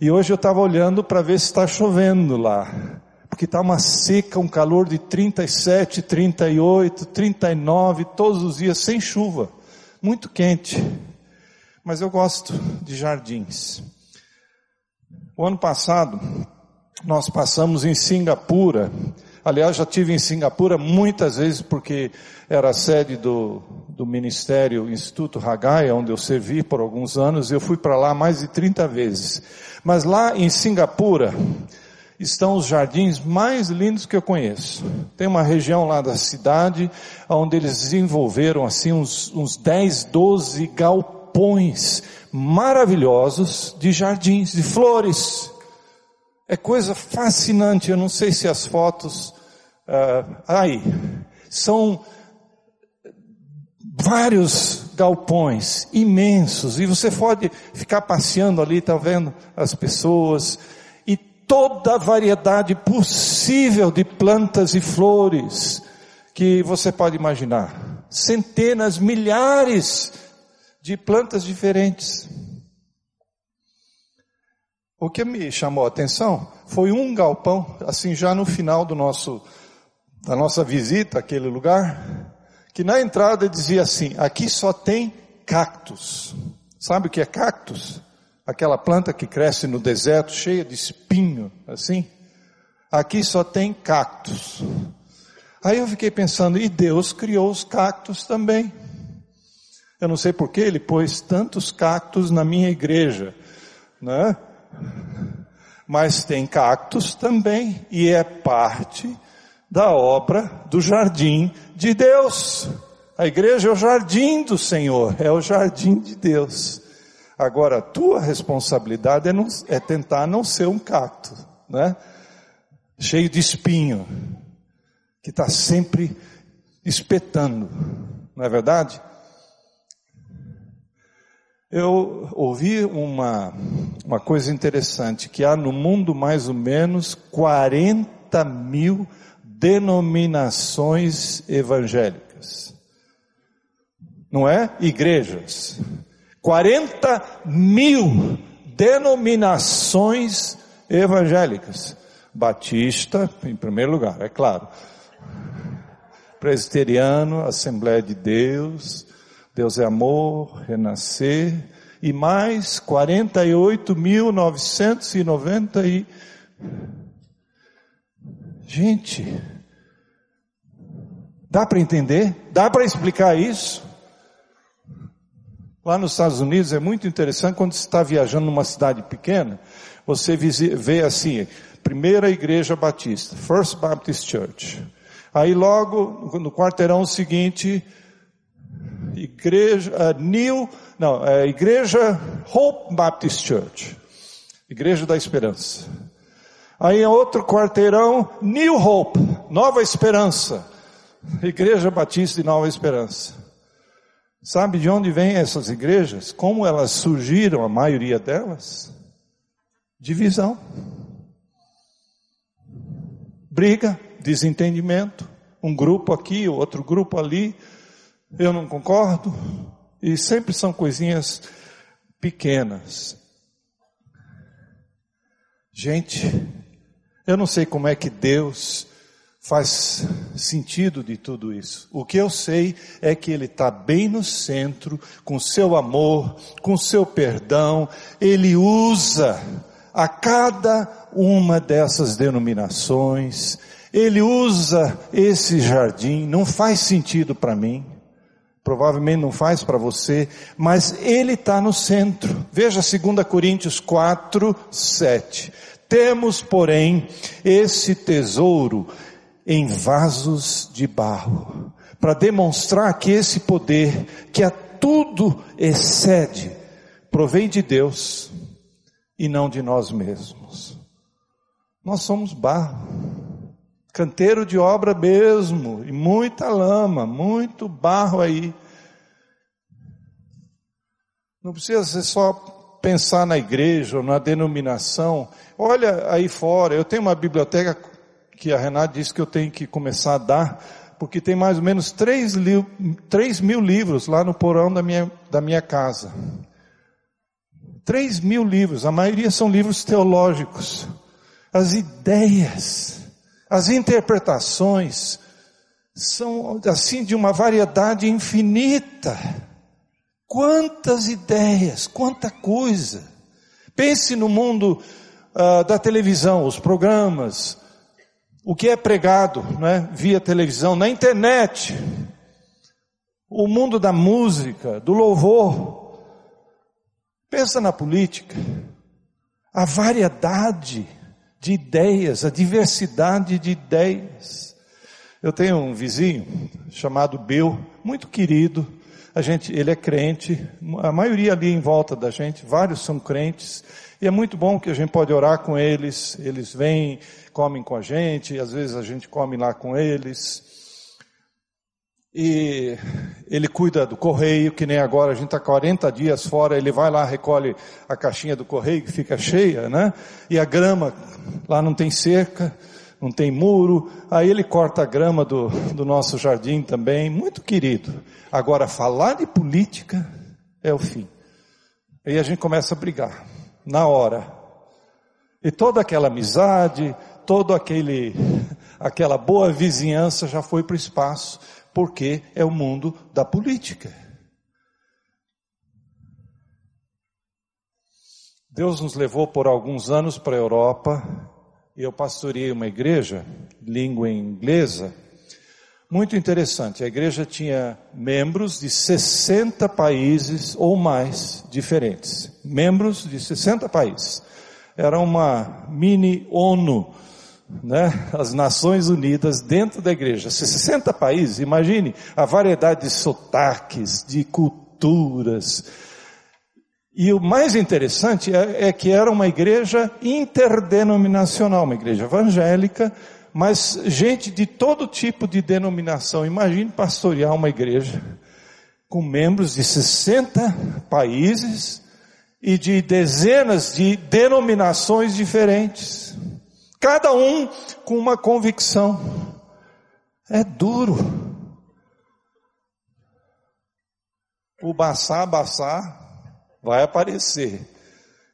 E hoje eu estava olhando para ver se está chovendo lá porque está uma seca, um calor de 37, 38, 39, todos os dias sem chuva, muito quente. Mas eu gosto de jardins. O ano passado, nós passamos em Singapura. Aliás, já tive em Singapura muitas vezes porque era a sede do, do Ministério Instituto Haggai, onde eu servi por alguns anos. Eu fui para lá mais de 30 vezes. Mas lá em Singapura, estão os jardins mais lindos que eu conheço. Tem uma região lá da cidade onde eles desenvolveram assim uns, uns 10, 12 galpões maravilhosos de jardins, de flores. É coisa fascinante. Eu não sei se as fotos uh, aí são vários galpões imensos e você pode ficar passeando ali, tá vendo as pessoas toda a variedade possível de plantas e flores que você pode imaginar. Centenas, milhares de plantas diferentes. O que me chamou a atenção foi um galpão, assim já no final do nosso, da nossa visita àquele lugar, que na entrada dizia assim, aqui só tem cactos. Sabe o que é cactus? Aquela planta que cresce no deserto, cheia de espinho, assim. Aqui só tem cactos. Aí eu fiquei pensando, e Deus criou os cactos também. Eu não sei por que ele pôs tantos cactos na minha igreja, né? Mas tem cactos também, e é parte da obra do jardim de Deus. A igreja é o jardim do Senhor, é o jardim de Deus. Agora, a tua responsabilidade é, não, é tentar não ser um cacto, né? Cheio de espinho, que está sempre espetando, não é verdade? Eu ouvi uma, uma coisa interessante, que há no mundo mais ou menos 40 mil denominações evangélicas. Não é? Igrejas. 40 mil denominações evangélicas. Batista, em primeiro lugar, é claro. presbiteriano, Assembleia de Deus, Deus é amor, renascer, e mais 48.990 e... Gente, dá para entender? Dá para explicar isso? Lá nos Estados Unidos é muito interessante quando você está viajando numa cidade pequena, você vê assim, primeira igreja batista, First Baptist Church. Aí logo no quarteirão seguinte, igreja uh, New, não, é, igreja Hope Baptist Church, igreja da esperança. Aí outro quarteirão, New Hope, Nova Esperança, igreja batista de Nova Esperança. Sabe de onde vêm essas igrejas? Como elas surgiram, a maioria delas? Divisão. Briga, desentendimento, um grupo aqui, outro grupo ali, eu não concordo, e sempre são coisinhas pequenas. Gente, eu não sei como é que Deus faz sentido de tudo isso. O que eu sei é que Ele está bem no centro, com seu amor, com seu perdão, Ele usa a cada uma dessas denominações, Ele usa esse jardim, não faz sentido para mim provavelmente não faz para você, mas ele está no centro. Veja 2 Coríntios 4, 7. Temos, porém, esse tesouro em vasos de barro, para demonstrar que esse poder, que a tudo excede, provém de Deus e não de nós mesmos. Nós somos barro canteiro de obra mesmo, e muita lama, muito barro aí. Não precisa ser só pensar na igreja ou na denominação. Olha aí fora, eu tenho uma biblioteca que a Renata disse que eu tenho que começar a dar, porque tem mais ou menos 3, li 3 mil livros lá no porão da minha, da minha casa. 3 mil livros, a maioria são livros teológicos. As ideias as interpretações são assim de uma variedade infinita. Quantas ideias, quanta coisa. Pense no mundo uh, da televisão, os programas, o que é pregado né, via televisão, na internet, o mundo da música, do louvor. Pensa na política, a variedade de ideias, a diversidade de ideias. Eu tenho um vizinho chamado Bill, muito querido. A gente, ele é crente, a maioria ali em volta da gente, vários são crentes, e é muito bom que a gente pode orar com eles, eles vêm, comem com a gente, às vezes a gente come lá com eles. E ele cuida do correio, que nem agora a gente está 40 dias fora, ele vai lá, recolhe a caixinha do correio que fica cheia, né? E a grama, lá não tem cerca, não tem muro, aí ele corta a grama do, do nosso jardim também, muito querido. Agora, falar de política é o fim. Aí a gente começa a brigar, na hora. E toda aquela amizade, todo aquele, (laughs) aquela boa vizinhança já foi para o espaço porque é o mundo da política. Deus nos levou por alguns anos para a Europa e eu pastoreei uma igreja, língua inglesa, muito interessante. A igreja tinha membros de 60 países ou mais diferentes. Membros de 60 países. Era uma mini ONU né, as Nações Unidas dentro da igreja. 60 países, imagine a variedade de sotaques, de culturas. E o mais interessante é, é que era uma igreja interdenominacional, uma igreja evangélica, mas gente de todo tipo de denominação. Imagine pastorear uma igreja com membros de 60 países e de dezenas de denominações diferentes. Cada um com uma convicção. É duro. O baçar, baçar, vai aparecer.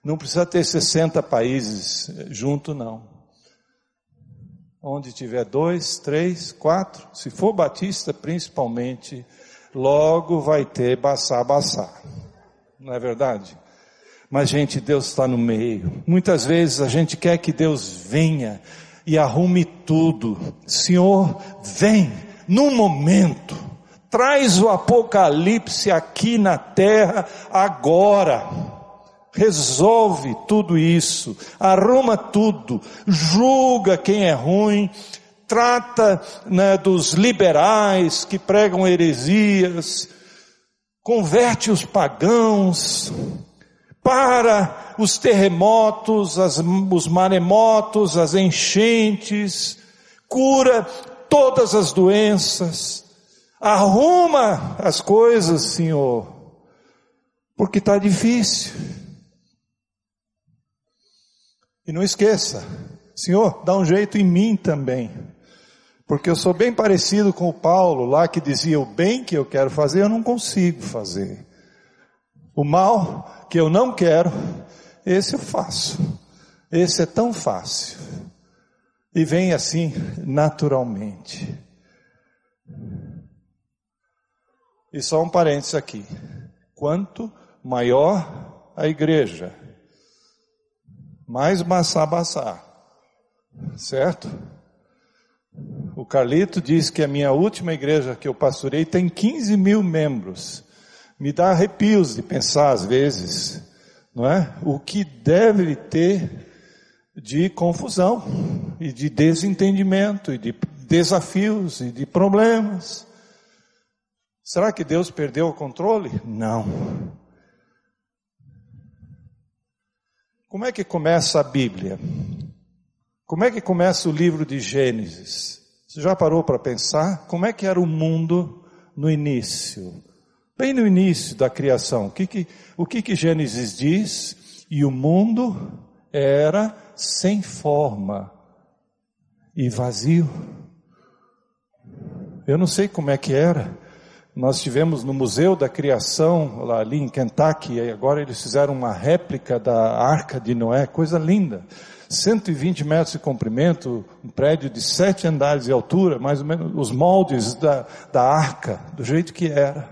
Não precisa ter 60 países junto, não. Onde tiver dois, três, quatro, se for batista principalmente, logo vai ter baçá baçá. Não é verdade? Mas, gente, Deus está no meio. Muitas vezes a gente quer que Deus venha e arrume tudo. Senhor, vem num momento. Traz o apocalipse aqui na terra agora. Resolve tudo isso, arruma tudo, julga quem é ruim, trata né, dos liberais que pregam heresias, converte os pagãos, para os terremotos, as, os maremotos, as enchentes, cura todas as doenças, arruma as coisas, Senhor, porque está difícil. E não esqueça, Senhor, dá um jeito em mim também. Porque eu sou bem parecido com o Paulo lá que dizia o bem que eu quero fazer, eu não consigo fazer. O mal que eu não quero, esse eu faço. Esse é tão fácil. E vem assim naturalmente. E só um parênteses aqui. Quanto maior a igreja, mais maçã baçá. Certo? O Carlito diz que a minha última igreja que eu pastorei tem 15 mil membros me dá arrepios de pensar às vezes, não é? O que deve ter de confusão e de desentendimento e de desafios e de problemas. Será que Deus perdeu o controle? Não. Como é que começa a Bíblia? Como é que começa o livro de Gênesis? Você já parou para pensar? Como é que era o mundo no início? Bem no início da criação, o que que, o que, que Gênesis diz? E o mundo era sem forma e vazio. Eu não sei como é que era. Nós tivemos no Museu da Criação, lá ali em Kentucky, e agora eles fizeram uma réplica da Arca de Noé, coisa linda. 120 metros de comprimento, um prédio de sete andares de altura, mais ou menos os moldes da, da arca, do jeito que era.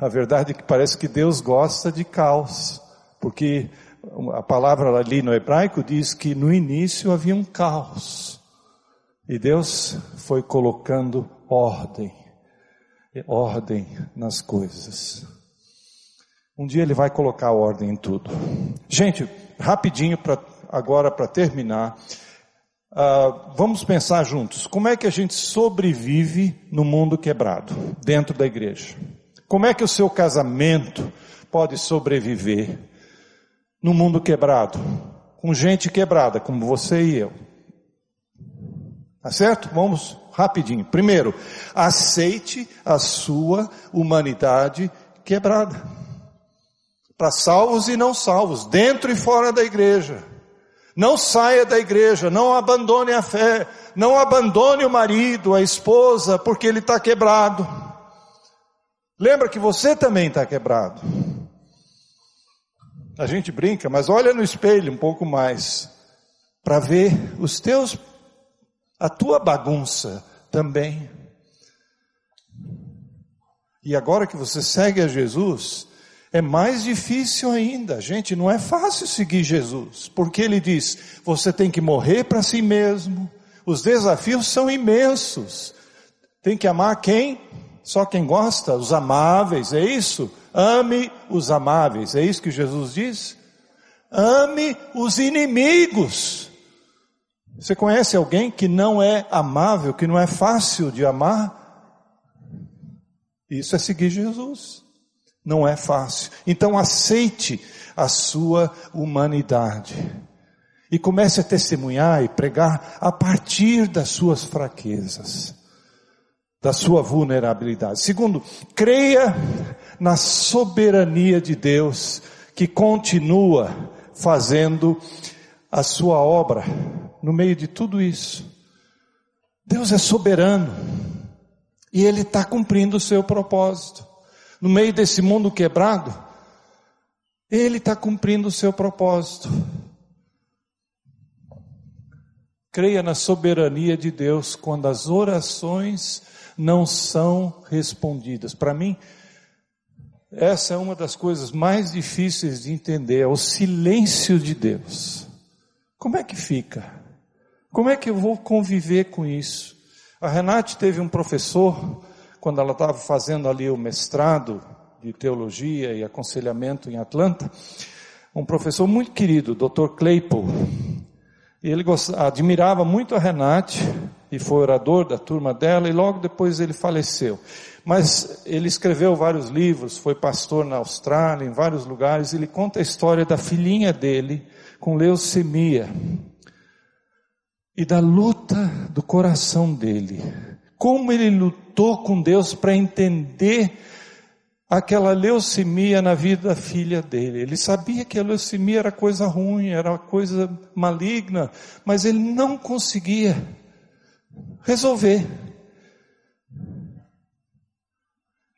A verdade é que parece que Deus gosta de caos, porque a palavra ali no hebraico diz que no início havia um caos. E Deus foi colocando ordem, ordem nas coisas. Um dia Ele vai colocar ordem em tudo. Gente, rapidinho para agora para terminar, uh, vamos pensar juntos. Como é que a gente sobrevive no mundo quebrado dentro da igreja? Como é que o seu casamento pode sobreviver no mundo quebrado? Com gente quebrada, como você e eu. Tá certo? Vamos rapidinho. Primeiro, aceite a sua humanidade quebrada. Para salvos e não salvos, dentro e fora da igreja. Não saia da igreja, não abandone a fé, não abandone o marido, a esposa, porque ele está quebrado. Lembra que você também está quebrado. A gente brinca, mas olha no espelho um pouco mais para ver os teus, a tua bagunça também. E agora que você segue a Jesus, é mais difícil ainda. Gente, não é fácil seguir Jesus, porque ele diz: você tem que morrer para si mesmo. Os desafios são imensos. Tem que amar quem? Só quem gosta, os amáveis, é isso? Ame os amáveis, é isso que Jesus diz? Ame os inimigos. Você conhece alguém que não é amável, que não é fácil de amar? Isso é seguir Jesus. Não é fácil. Então aceite a sua humanidade. E comece a testemunhar e pregar a partir das suas fraquezas da sua vulnerabilidade. Segundo, creia na soberania de Deus que continua fazendo a sua obra no meio de tudo isso. Deus é soberano e Ele está cumprindo o seu propósito. No meio desse mundo quebrado, Ele está cumprindo o seu propósito. Creia na soberania de Deus quando as orações não são respondidas. Para mim, essa é uma das coisas mais difíceis de entender, é o silêncio de Deus. Como é que fica? Como é que eu vou conviver com isso? A Renate teve um professor, quando ela estava fazendo ali o mestrado de teologia e aconselhamento em Atlanta, um professor muito querido, Dr. Claypool. Ele admirava muito a Renate e foi orador da turma dela e logo depois ele faleceu. Mas ele escreveu vários livros, foi pastor na Austrália, em vários lugares. Ele conta a história da filhinha dele com leucemia e da luta do coração dele. Como ele lutou com Deus para entender aquela leucemia na vida da filha dele. Ele sabia que a leucemia era coisa ruim, era coisa maligna, mas ele não conseguia resolver.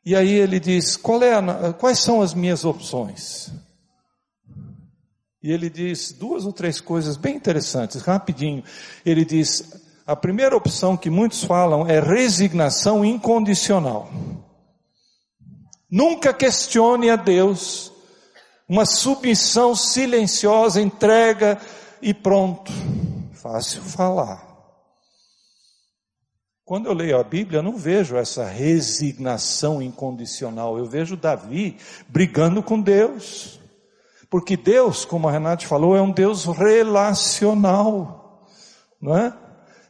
E aí ele diz: é a, quais são as minhas opções? E ele diz duas ou três coisas bem interessantes, rapidinho. Ele diz: a primeira opção que muitos falam é resignação incondicional. Nunca questione a Deus. Uma submissão silenciosa, entrega e pronto. Fácil falar. Quando eu leio a Bíblia, eu não vejo essa resignação incondicional. Eu vejo Davi brigando com Deus. Porque Deus, como a Renate falou, é um Deus relacional. Não é?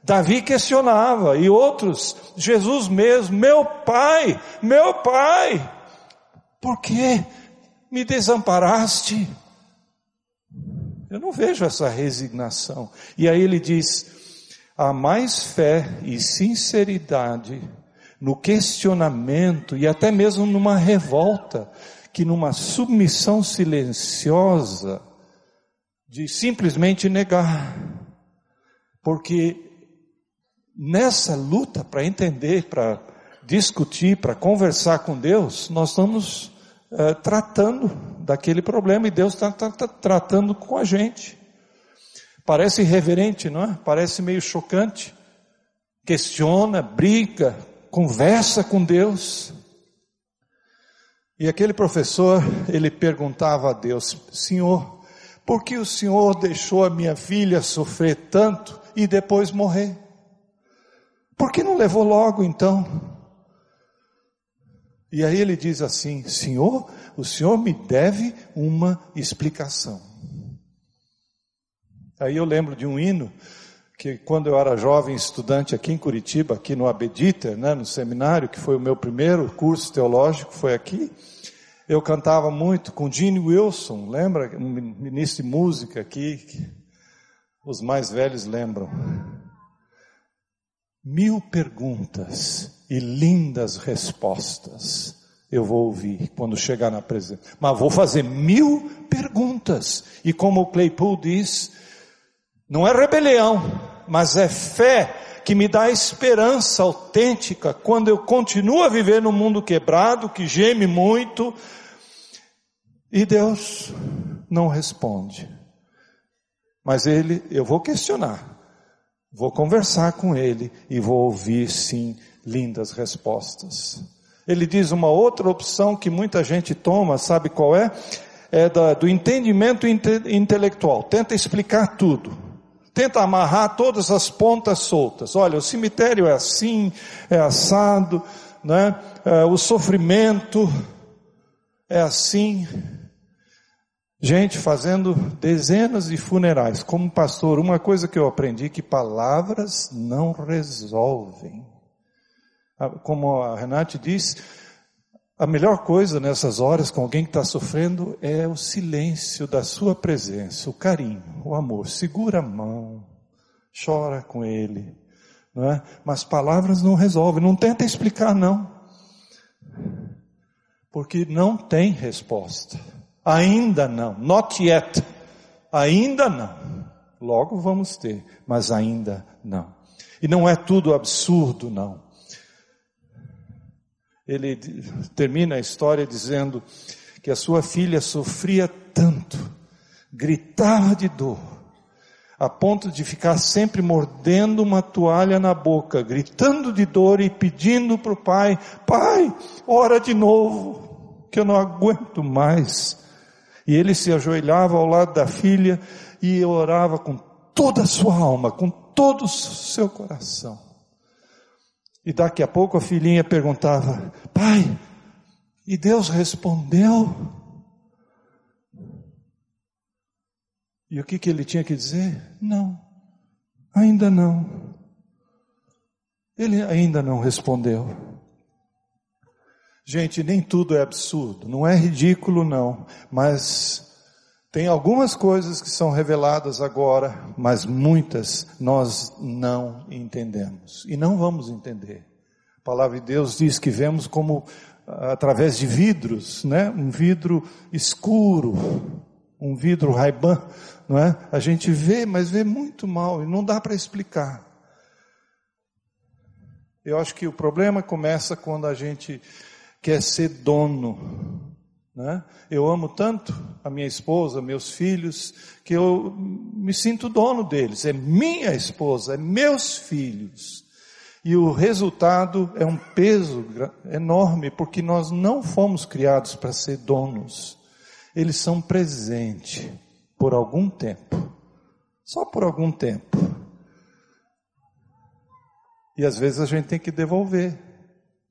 Davi questionava, e outros, Jesus mesmo, meu pai, meu pai, por que me desamparaste? Eu não vejo essa resignação. E aí ele diz: há mais fé e sinceridade no questionamento e até mesmo numa revolta que numa submissão silenciosa de simplesmente negar. Porque nessa luta para entender, para discutir, para conversar com Deus, nós estamos é, tratando daquele problema e Deus está tá, tá tratando com a gente. Parece irreverente, não é? Parece meio chocante. Questiona, briga, conversa com Deus. E aquele professor, ele perguntava a Deus: Senhor, por que o Senhor deixou a minha filha sofrer tanto e depois morrer? Por que não levou logo então? E aí ele diz assim: Senhor, o Senhor me deve uma explicação. Aí eu lembro de um hino que quando eu era jovem estudante aqui em Curitiba, aqui no Abediter, né, no seminário, que foi o meu primeiro curso teológico, foi aqui, eu cantava muito com Gene Wilson, lembra? Um ministro de música aqui, que os mais velhos lembram. Mil perguntas e lindas respostas eu vou ouvir quando chegar na presença. Mas vou fazer mil perguntas. E como o Claypool diz, não é rebelião, mas é fé que me dá esperança autêntica quando eu continuo a viver num mundo quebrado, que geme muito, e Deus não responde. Mas ele, eu vou questionar, vou conversar com ele e vou ouvir sim lindas respostas. Ele diz uma outra opção que muita gente toma, sabe qual é? É da, do entendimento inte, intelectual. Tenta explicar tudo. Tenta amarrar todas as pontas soltas. Olha, o cemitério é assim, é assado, né? É, o sofrimento é assim. Gente fazendo dezenas de funerais. Como pastor, uma coisa que eu aprendi que palavras não resolvem. Como a Renate disse, a melhor coisa nessas horas com alguém que está sofrendo é o silêncio da sua presença, o carinho, o amor. Segura a mão, chora com ele, não é? Mas palavras não resolvem. Não tenta explicar não, porque não tem resposta. Ainda não, not yet. Ainda não. Logo vamos ter, mas ainda não. E não é tudo absurdo, não ele termina a história dizendo que a sua filha sofria tanto, gritava de dor, a ponto de ficar sempre mordendo uma toalha na boca, gritando de dor e pedindo para o pai: Pai, ora de novo, que eu não aguento mais. E ele se ajoelhava ao lado da filha e orava com toda a sua alma, com todo o seu coração. E daqui a pouco a filhinha perguntava: Pai, e Deus respondeu? E o que, que ele tinha que dizer? Não, ainda não. Ele ainda não respondeu. Gente, nem tudo é absurdo, não é ridículo, não, mas tem algumas coisas que são reveladas agora, mas muitas nós não entendemos e não vamos entender. A palavra de Deus diz que vemos como através de vidros, né? Um vidro escuro, um vidro raiban, não é? A gente vê, mas vê muito mal e não dá para explicar. Eu acho que o problema começa quando a gente quer ser dono. Né? Eu amo tanto a minha esposa, meus filhos, que eu me sinto dono deles. É minha esposa, é meus filhos. E o resultado é um peso enorme, porque nós não fomos criados para ser donos. Eles são presente por algum tempo. Só por algum tempo. E às vezes a gente tem que devolver.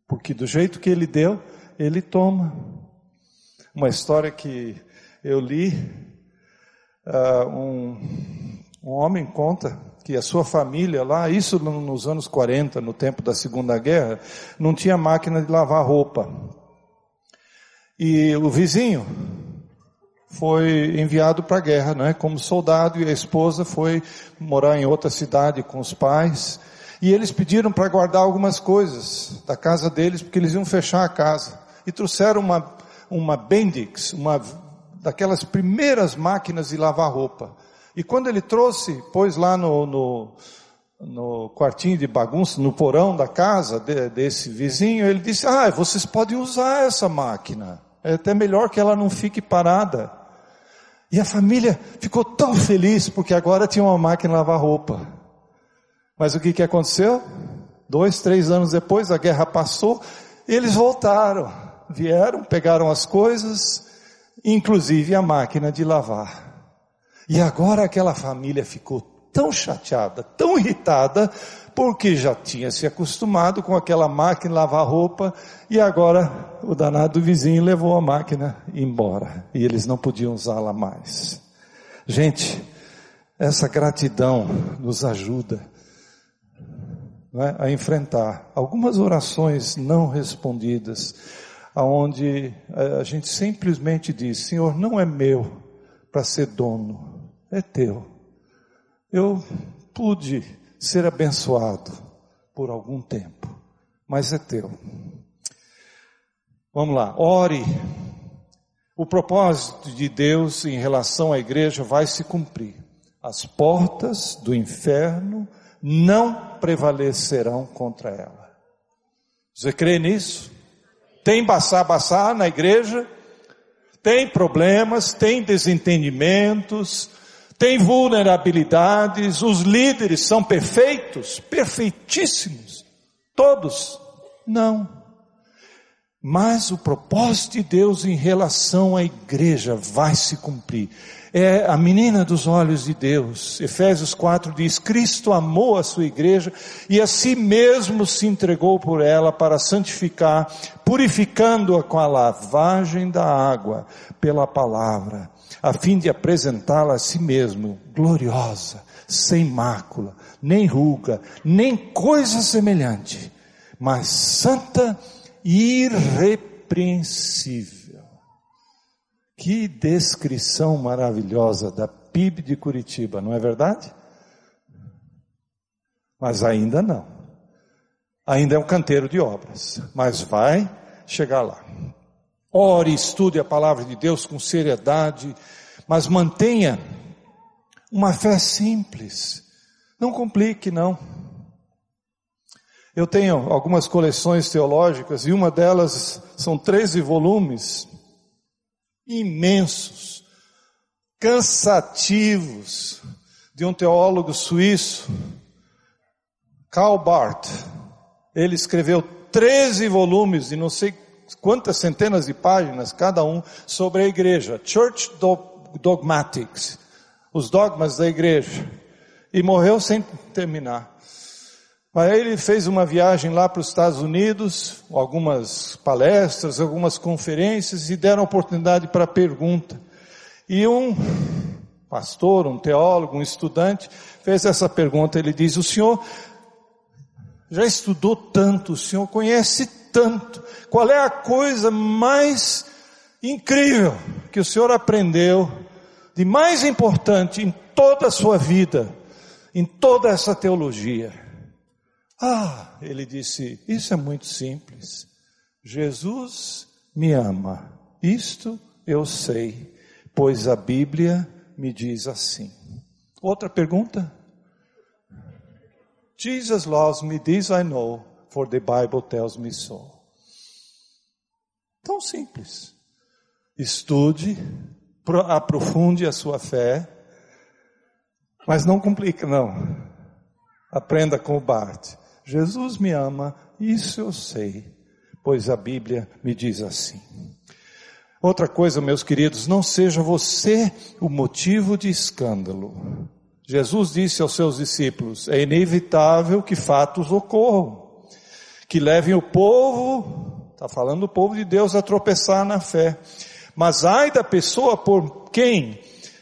Porque do jeito que ele deu, ele toma. Uma história que eu li, uh, um, um homem conta que a sua família lá, isso nos anos 40, no tempo da Segunda Guerra, não tinha máquina de lavar roupa. E o vizinho foi enviado para a guerra, né, como soldado, e a esposa foi morar em outra cidade com os pais. E eles pediram para guardar algumas coisas da casa deles, porque eles iam fechar a casa. E trouxeram uma, uma Bendix, uma daquelas primeiras máquinas de lavar roupa. E quando ele trouxe, pôs lá no, no, no quartinho de bagunça, no porão da casa de, desse vizinho, ele disse: Ah, vocês podem usar essa máquina. É até melhor que ela não fique parada. E a família ficou tão feliz porque agora tinha uma máquina de lavar roupa. Mas o que, que aconteceu? Dois, três anos depois, a guerra passou, eles voltaram, vieram, pegaram as coisas, inclusive a máquina de lavar. E agora aquela família ficou tão chateada, tão irritada, porque já tinha se acostumado com aquela máquina lavar roupa e agora o danado vizinho levou a máquina embora e eles não podiam usá-la mais. Gente, essa gratidão nos ajuda é, a enfrentar algumas orações não respondidas, aonde a gente simplesmente diz: Senhor, não é meu para ser dono, é teu. Eu pude ser abençoado por algum tempo, mas é teu. Vamos lá, ore. O propósito de Deus em relação à igreja vai se cumprir. As portas do inferno não prevalecerão contra ela. Você crê nisso? Tem baçar na igreja? Tem problemas, tem desentendimentos, tem vulnerabilidades, os líderes são perfeitos, perfeitíssimos, todos. Não. Mas o propósito de Deus em relação à igreja vai se cumprir. É a menina dos olhos de Deus. Efésios 4 diz: Cristo amou a sua igreja e a si mesmo se entregou por ela para santificar, purificando-a com a lavagem da água pela palavra a fim de apresentá-la a si mesmo, gloriosa, sem mácula, nem ruga, nem coisa semelhante, mas santa e irrepreensível. Que descrição maravilhosa da PIB de Curitiba, não é verdade? Mas ainda não. Ainda é um canteiro de obras, mas vai chegar lá. Ore, estude a palavra de Deus com seriedade, mas mantenha uma fé simples. Não complique, não. Eu tenho algumas coleções teológicas e uma delas são 13 volumes imensos, cansativos, de um teólogo suíço, Karl Barth. Ele escreveu 13 volumes de não sei quantas centenas de páginas cada um sobre a igreja, Church Dogmatics, os dogmas da igreja, e morreu sem terminar. Aí ele fez uma viagem lá para os Estados Unidos, algumas palestras, algumas conferências, e deram oportunidade para pergunta. E um pastor, um teólogo, um estudante, fez essa pergunta. Ele diz: O senhor já estudou tanto, o senhor conhece tanto. Qual é a coisa mais incrível que o senhor aprendeu, de mais importante em toda a sua vida, em toda essa teologia? Ah, ele disse: Isso é muito simples. Jesus me ama. Isto eu sei, pois a Bíblia me diz assim. Outra pergunta? Jesus loves me, this I know, for the Bible tells me so. Tão simples. Estude, aprofunde a sua fé, mas não complica, não. Aprenda com o Bart. Jesus me ama, isso eu sei, pois a Bíblia me diz assim. Outra coisa, meus queridos, não seja você o motivo de escândalo. Jesus disse aos seus discípulos: é inevitável que fatos ocorram, que levem o povo, está falando do povo de Deus, a tropeçar na fé. Mas ai da pessoa por quem,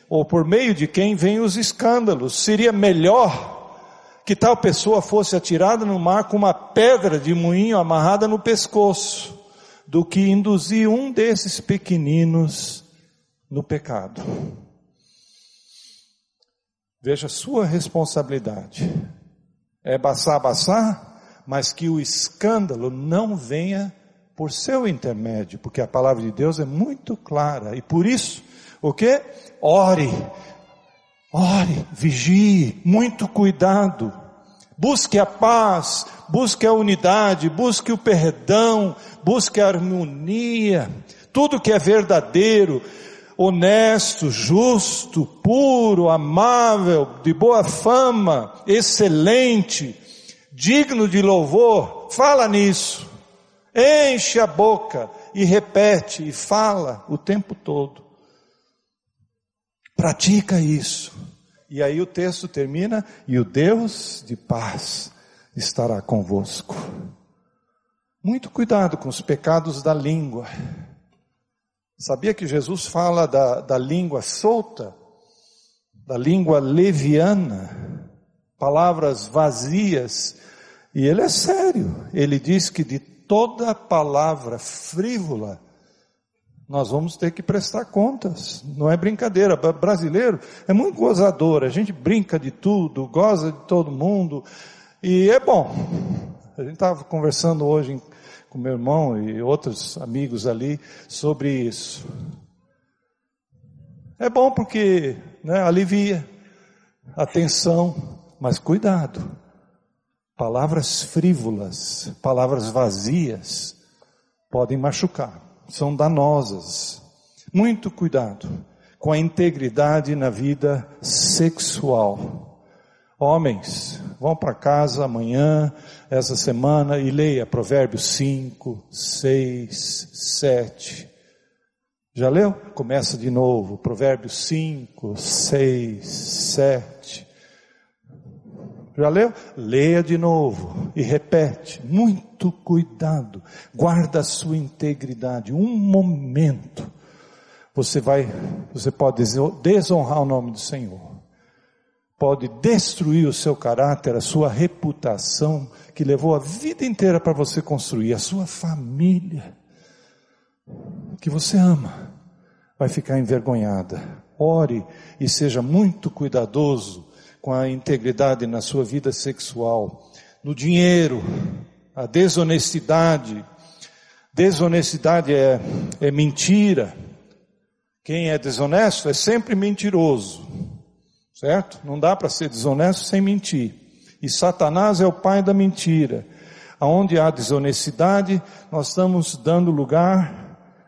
ou por meio de quem vêm os escândalos. Seria melhor que tal pessoa fosse atirada no mar com uma pedra de moinho amarrada no pescoço do que induzir um desses pequeninos no pecado. Veja sua responsabilidade. É baçar, baçar, mas que o escândalo não venha por seu intermédio, porque a palavra de Deus é muito clara. E por isso, o que? Ore, ore, vigie, muito cuidado. Busque a paz, busque a unidade, busque o perdão, busque a harmonia, tudo que é verdadeiro, honesto, justo, puro, amável, de boa fama, excelente, digno de louvor, fala nisso. Enche a boca e repete e fala o tempo todo. Pratica isso. E aí o texto termina, e o Deus de paz estará convosco. Muito cuidado com os pecados da língua. Sabia que Jesus fala da, da língua solta, da língua leviana, palavras vazias, e ele é sério. Ele diz que de toda palavra frívola nós vamos ter que prestar contas. Não é brincadeira. Brasileiro é muito gozador. A gente brinca de tudo, goza de todo mundo. E é bom. A gente estava conversando hoje com meu irmão e outros amigos ali sobre isso. É bom porque né, alivia a tensão, mas cuidado. Palavras frívolas, palavras vazias, podem machucar são danosas. Muito cuidado com a integridade na vida sexual. Homens, vão para casa amanhã, essa semana, e leia Provérbios 5, 6, 7. Já leu? Começa de novo. Provérbios 5, 6, 7. Já leu? Leia de novo e repete. Muito cuidado. Guarda a sua integridade. Um momento. Você vai, você pode desonrar o nome do Senhor. Pode destruir o seu caráter, a sua reputação, que levou a vida inteira para você construir, a sua família, que você ama, vai ficar envergonhada. Ore e seja muito cuidadoso com a integridade na sua vida sexual, no dinheiro, a desonestidade. Desonestidade é, é mentira. Quem é desonesto é sempre mentiroso, certo? Não dá para ser desonesto sem mentir. E Satanás é o pai da mentira. Aonde há desonestidade, nós estamos dando lugar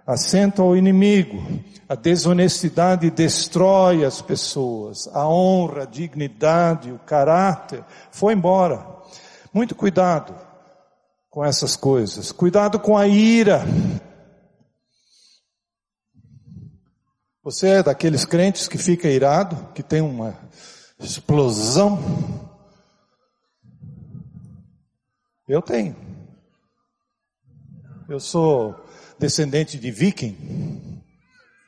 assento ao inimigo. A desonestidade destrói as pessoas, a honra, a dignidade, o caráter, foi embora. Muito cuidado com essas coisas. Cuidado com a ira. Você é daqueles crentes que fica irado, que tem uma explosão? Eu tenho. Eu sou descendente de viking,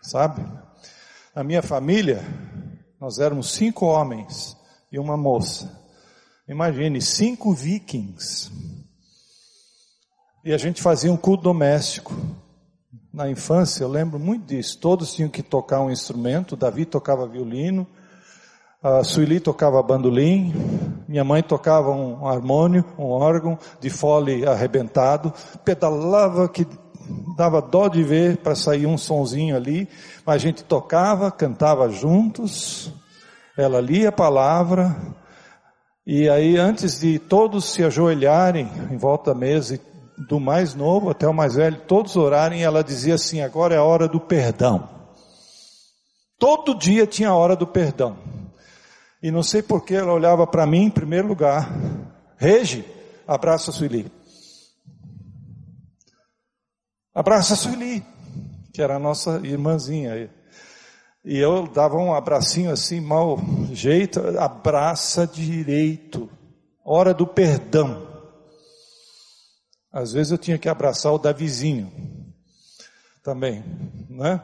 sabe? Na minha família, nós éramos cinco homens e uma moça. Imagine, cinco vikings. E a gente fazia um culto doméstico. Na infância, eu lembro muito disso. Todos tinham que tocar um instrumento. Davi tocava violino, a Sueli tocava bandolim, minha mãe tocava um harmônio, um órgão de fole arrebentado, pedalava que dava dó de ver para sair um sonzinho ali, mas a gente tocava, cantava juntos, ela lia a palavra, e aí antes de todos se ajoelharem em volta da mesa, do mais novo até o mais velho, todos orarem, ela dizia assim, agora é a hora do perdão. Todo dia tinha a hora do perdão. E não sei por que ela olhava para mim em primeiro lugar. Rege, abraça Sueli. Abraça a Sueli, que era a nossa irmãzinha. E eu dava um abracinho assim, mal jeito, abraça direito. Hora do perdão. Às vezes eu tinha que abraçar o Davizinho também, né?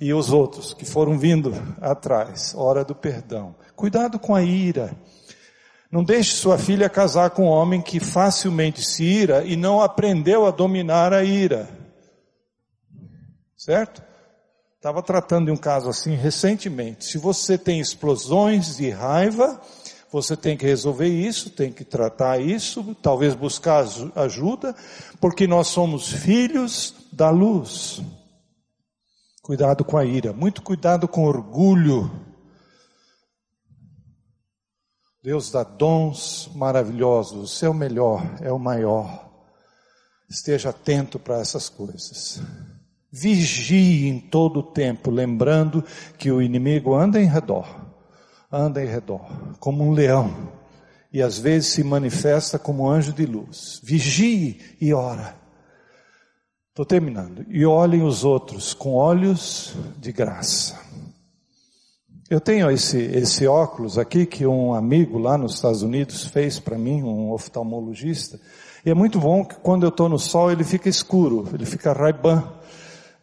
E os outros que foram vindo atrás, hora do perdão. Cuidado com a ira. Não deixe sua filha casar com um homem que facilmente se ira e não aprendeu a dominar a ira. Certo? Estava tratando de um caso assim recentemente. Se você tem explosões de raiva, você tem que resolver isso, tem que tratar isso, talvez buscar ajuda, porque nós somos filhos da luz. Cuidado com a ira, muito cuidado com orgulho. Deus dá dons maravilhosos, o seu melhor é o maior. Esteja atento para essas coisas. Vigie em todo o tempo, lembrando que o inimigo anda em redor anda em redor, como um leão, e às vezes se manifesta como um anjo de luz. Vigie e ora. Estou terminando. E olhem os outros com olhos de graça. Eu tenho esse, esse óculos aqui que um amigo lá nos Estados Unidos fez para mim, um oftalmologista. E é muito bom que quando eu estou no sol ele fica escuro, ele fica raiban.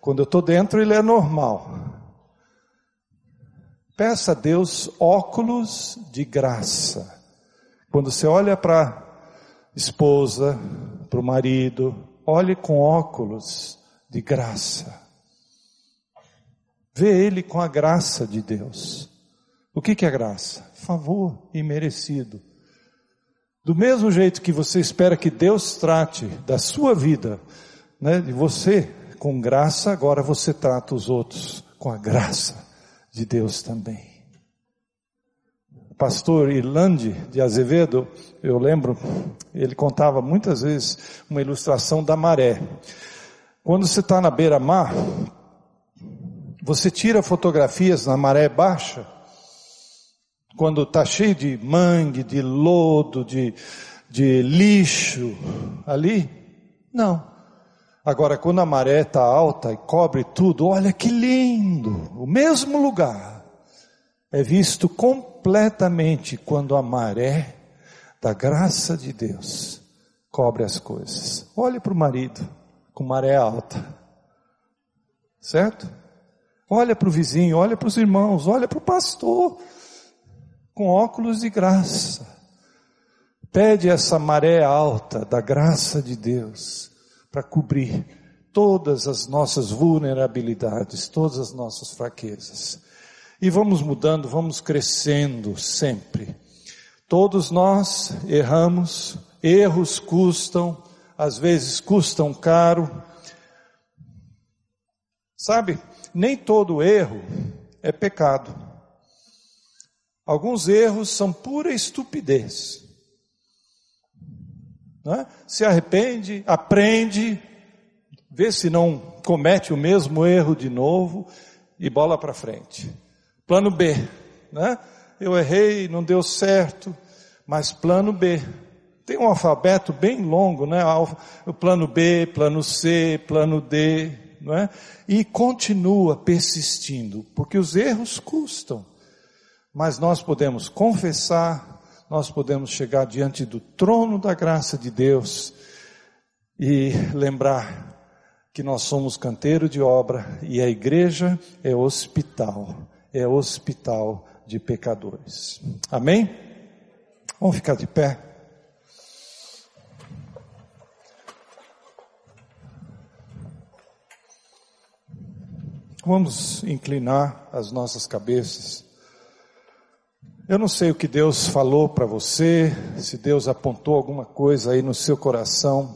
Quando eu estou dentro ele é normal. Peça a Deus óculos de graça. Quando você olha para esposa, para o marido, olhe com óculos de graça. Vê ele com a graça de Deus. O que, que é graça? Favor imerecido. Do mesmo jeito que você espera que Deus trate da sua vida, né, de você com graça, agora você trata os outros com a graça de Deus também. Pastor Irlande de Azevedo, eu lembro, ele contava muitas vezes uma ilustração da maré. Quando você está na beira-mar, você tira fotografias na maré baixa, quando está cheio de mangue, de lodo, de, de lixo ali? Não. Agora, quando a maré está alta e cobre tudo, olha que lindo! O mesmo lugar é visto completamente quando a maré da graça de Deus cobre as coisas. Olhe para o marido com maré alta, certo? Olha para o vizinho, olha para os irmãos, olha para o pastor com óculos de graça. Pede essa maré alta da graça de Deus para cobrir todas as nossas vulnerabilidades, todas as nossas fraquezas. E vamos mudando, vamos crescendo sempre. Todos nós erramos, erros custam, às vezes custam caro. Sabe, nem todo erro é pecado. Alguns erros são pura estupidez né? se arrepende, aprende, vê se não comete o mesmo erro de novo e bola para frente. Plano B, né? Eu errei, não deu certo, mas plano B. Tem um alfabeto bem longo, né? O plano B, plano C, plano D, não é? E continua persistindo, porque os erros custam. Mas nós podemos confessar, nós podemos chegar diante do trono da graça de Deus e lembrar que nós somos canteiro de obra e a igreja é hospital, é hospital de pecadores. Amém? Vamos ficar de pé. Vamos inclinar as nossas cabeças. Eu não sei o que Deus falou para você, se Deus apontou alguma coisa aí no seu coração.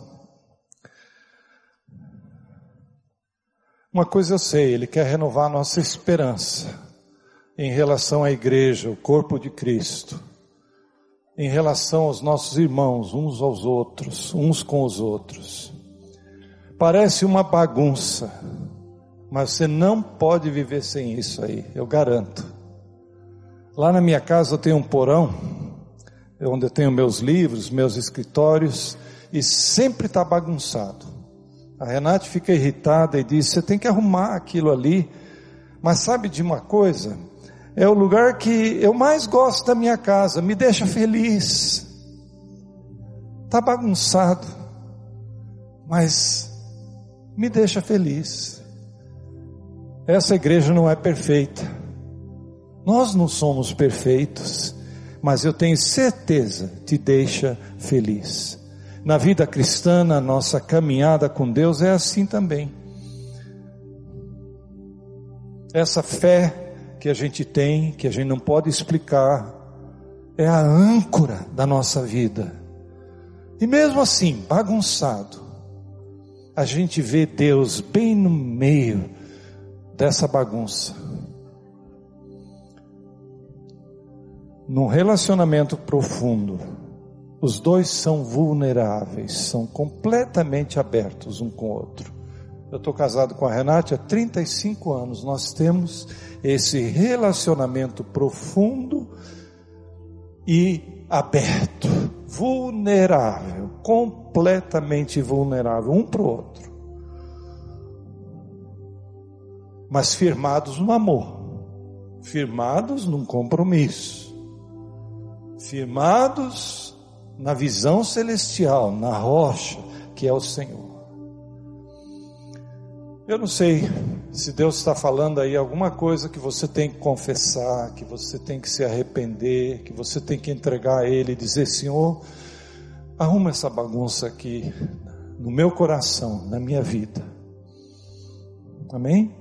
Uma coisa eu sei, Ele quer renovar nossa esperança em relação à igreja, o corpo de Cristo, em relação aos nossos irmãos, uns aos outros, uns com os outros. Parece uma bagunça, mas você não pode viver sem isso aí, eu garanto. Lá na minha casa eu tenho um porão, onde eu tenho meus livros, meus escritórios, e sempre está bagunçado. A Renate fica irritada e diz: Você tem que arrumar aquilo ali. Mas sabe de uma coisa? É o lugar que eu mais gosto da minha casa, me deixa feliz. Está bagunçado, mas me deixa feliz. Essa igreja não é perfeita. Nós não somos perfeitos, mas eu tenho certeza te deixa feliz. Na vida cristã, na nossa caminhada com Deus é assim também. Essa fé que a gente tem, que a gente não pode explicar, é a âncora da nossa vida. E mesmo assim, bagunçado, a gente vê Deus bem no meio dessa bagunça. Num relacionamento profundo, os dois são vulneráveis, são completamente abertos um com o outro. Eu estou casado com a Renate há 35 anos, nós temos esse relacionamento profundo e aberto, vulnerável, completamente vulnerável um para o outro. mas firmados no amor, firmados num compromisso, firmados na visão celestial, na rocha que é o Senhor. Eu não sei se Deus está falando aí alguma coisa que você tem que confessar, que você tem que se arrepender, que você tem que entregar a Ele e dizer: Senhor, arruma essa bagunça aqui no meu coração, na minha vida. Amém?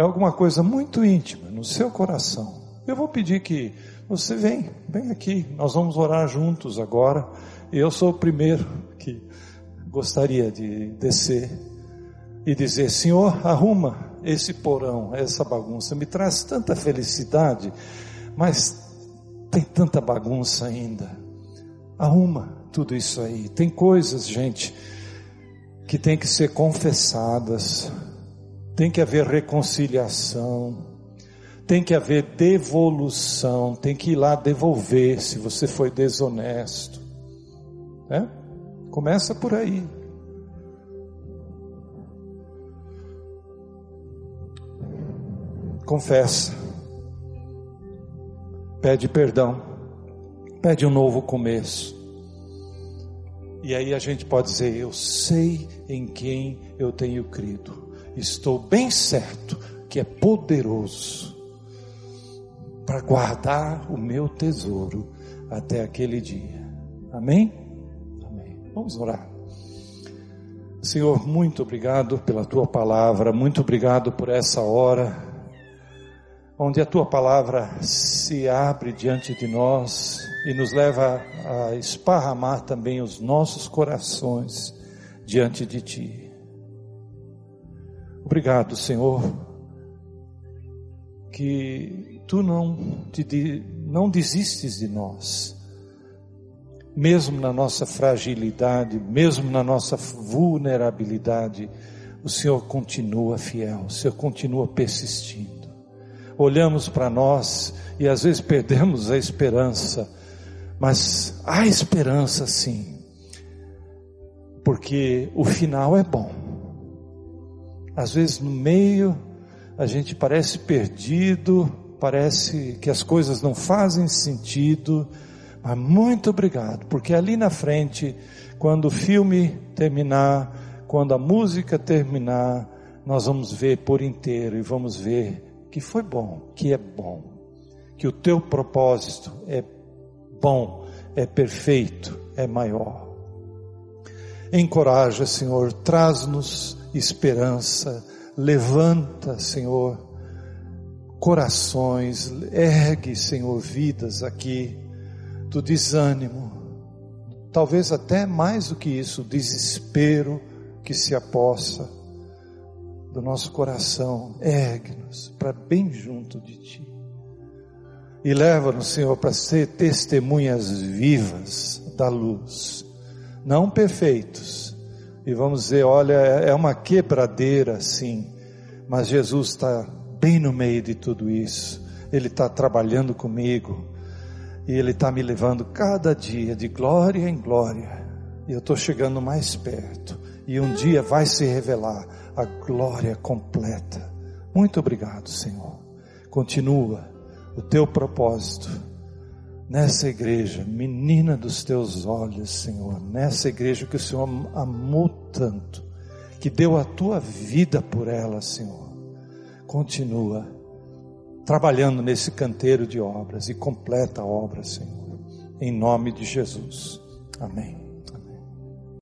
é alguma coisa muito íntima no seu coração, eu vou pedir que você vem, vem aqui, nós vamos orar juntos agora. Eu sou o primeiro que gostaria de descer e dizer: Senhor, arruma esse porão, essa bagunça, me traz tanta felicidade, mas tem tanta bagunça ainda. Arruma tudo isso aí. Tem coisas, gente, que tem que ser confessadas tem que haver reconciliação, tem que haver devolução, tem que ir lá devolver se você foi desonesto. Né? Começa por aí. Confessa. Pede perdão. Pede um novo começo. E aí a gente pode dizer: Eu sei em quem eu tenho crido estou bem certo que é poderoso para guardar o meu tesouro até aquele dia. Amém? Amém. Vamos orar. Senhor, muito obrigado pela tua palavra, muito obrigado por essa hora, onde a tua palavra se abre diante de nós e nos leva a esparramar também os nossos corações diante de ti. Obrigado, Senhor, que tu não, te, não desistes de nós, mesmo na nossa fragilidade, mesmo na nossa vulnerabilidade, o Senhor continua fiel, o Senhor continua persistindo. Olhamos para nós e às vezes perdemos a esperança, mas há esperança sim, porque o final é bom. Às vezes no meio a gente parece perdido, parece que as coisas não fazem sentido, mas muito obrigado, porque ali na frente, quando o filme terminar, quando a música terminar, nós vamos ver por inteiro e vamos ver que foi bom, que é bom, que o teu propósito é bom, é perfeito, é maior. Encoraja, Senhor, traz-nos esperança, levanta, Senhor, corações, ergue, Senhor, vidas aqui do desânimo, talvez até mais do que isso, o desespero que se apossa do nosso coração, ergue-nos para bem junto de Ti. E leva-nos, Senhor, para ser testemunhas vivas da luz, não perfeitos. E vamos dizer, olha, é uma quebradeira, sim, mas Jesus está bem no meio de tudo isso. Ele está trabalhando comigo, e Ele está me levando cada dia de glória em glória. E eu estou chegando mais perto. E um dia vai se revelar a glória completa. Muito obrigado, Senhor. Continua o teu propósito nessa igreja, menina dos teus olhos, Senhor. Nessa igreja que o Senhor amou tanto, que deu a tua vida por ela, Senhor. Continua trabalhando nesse canteiro de obras e completa a obra, Senhor. Em nome de Jesus. Amém.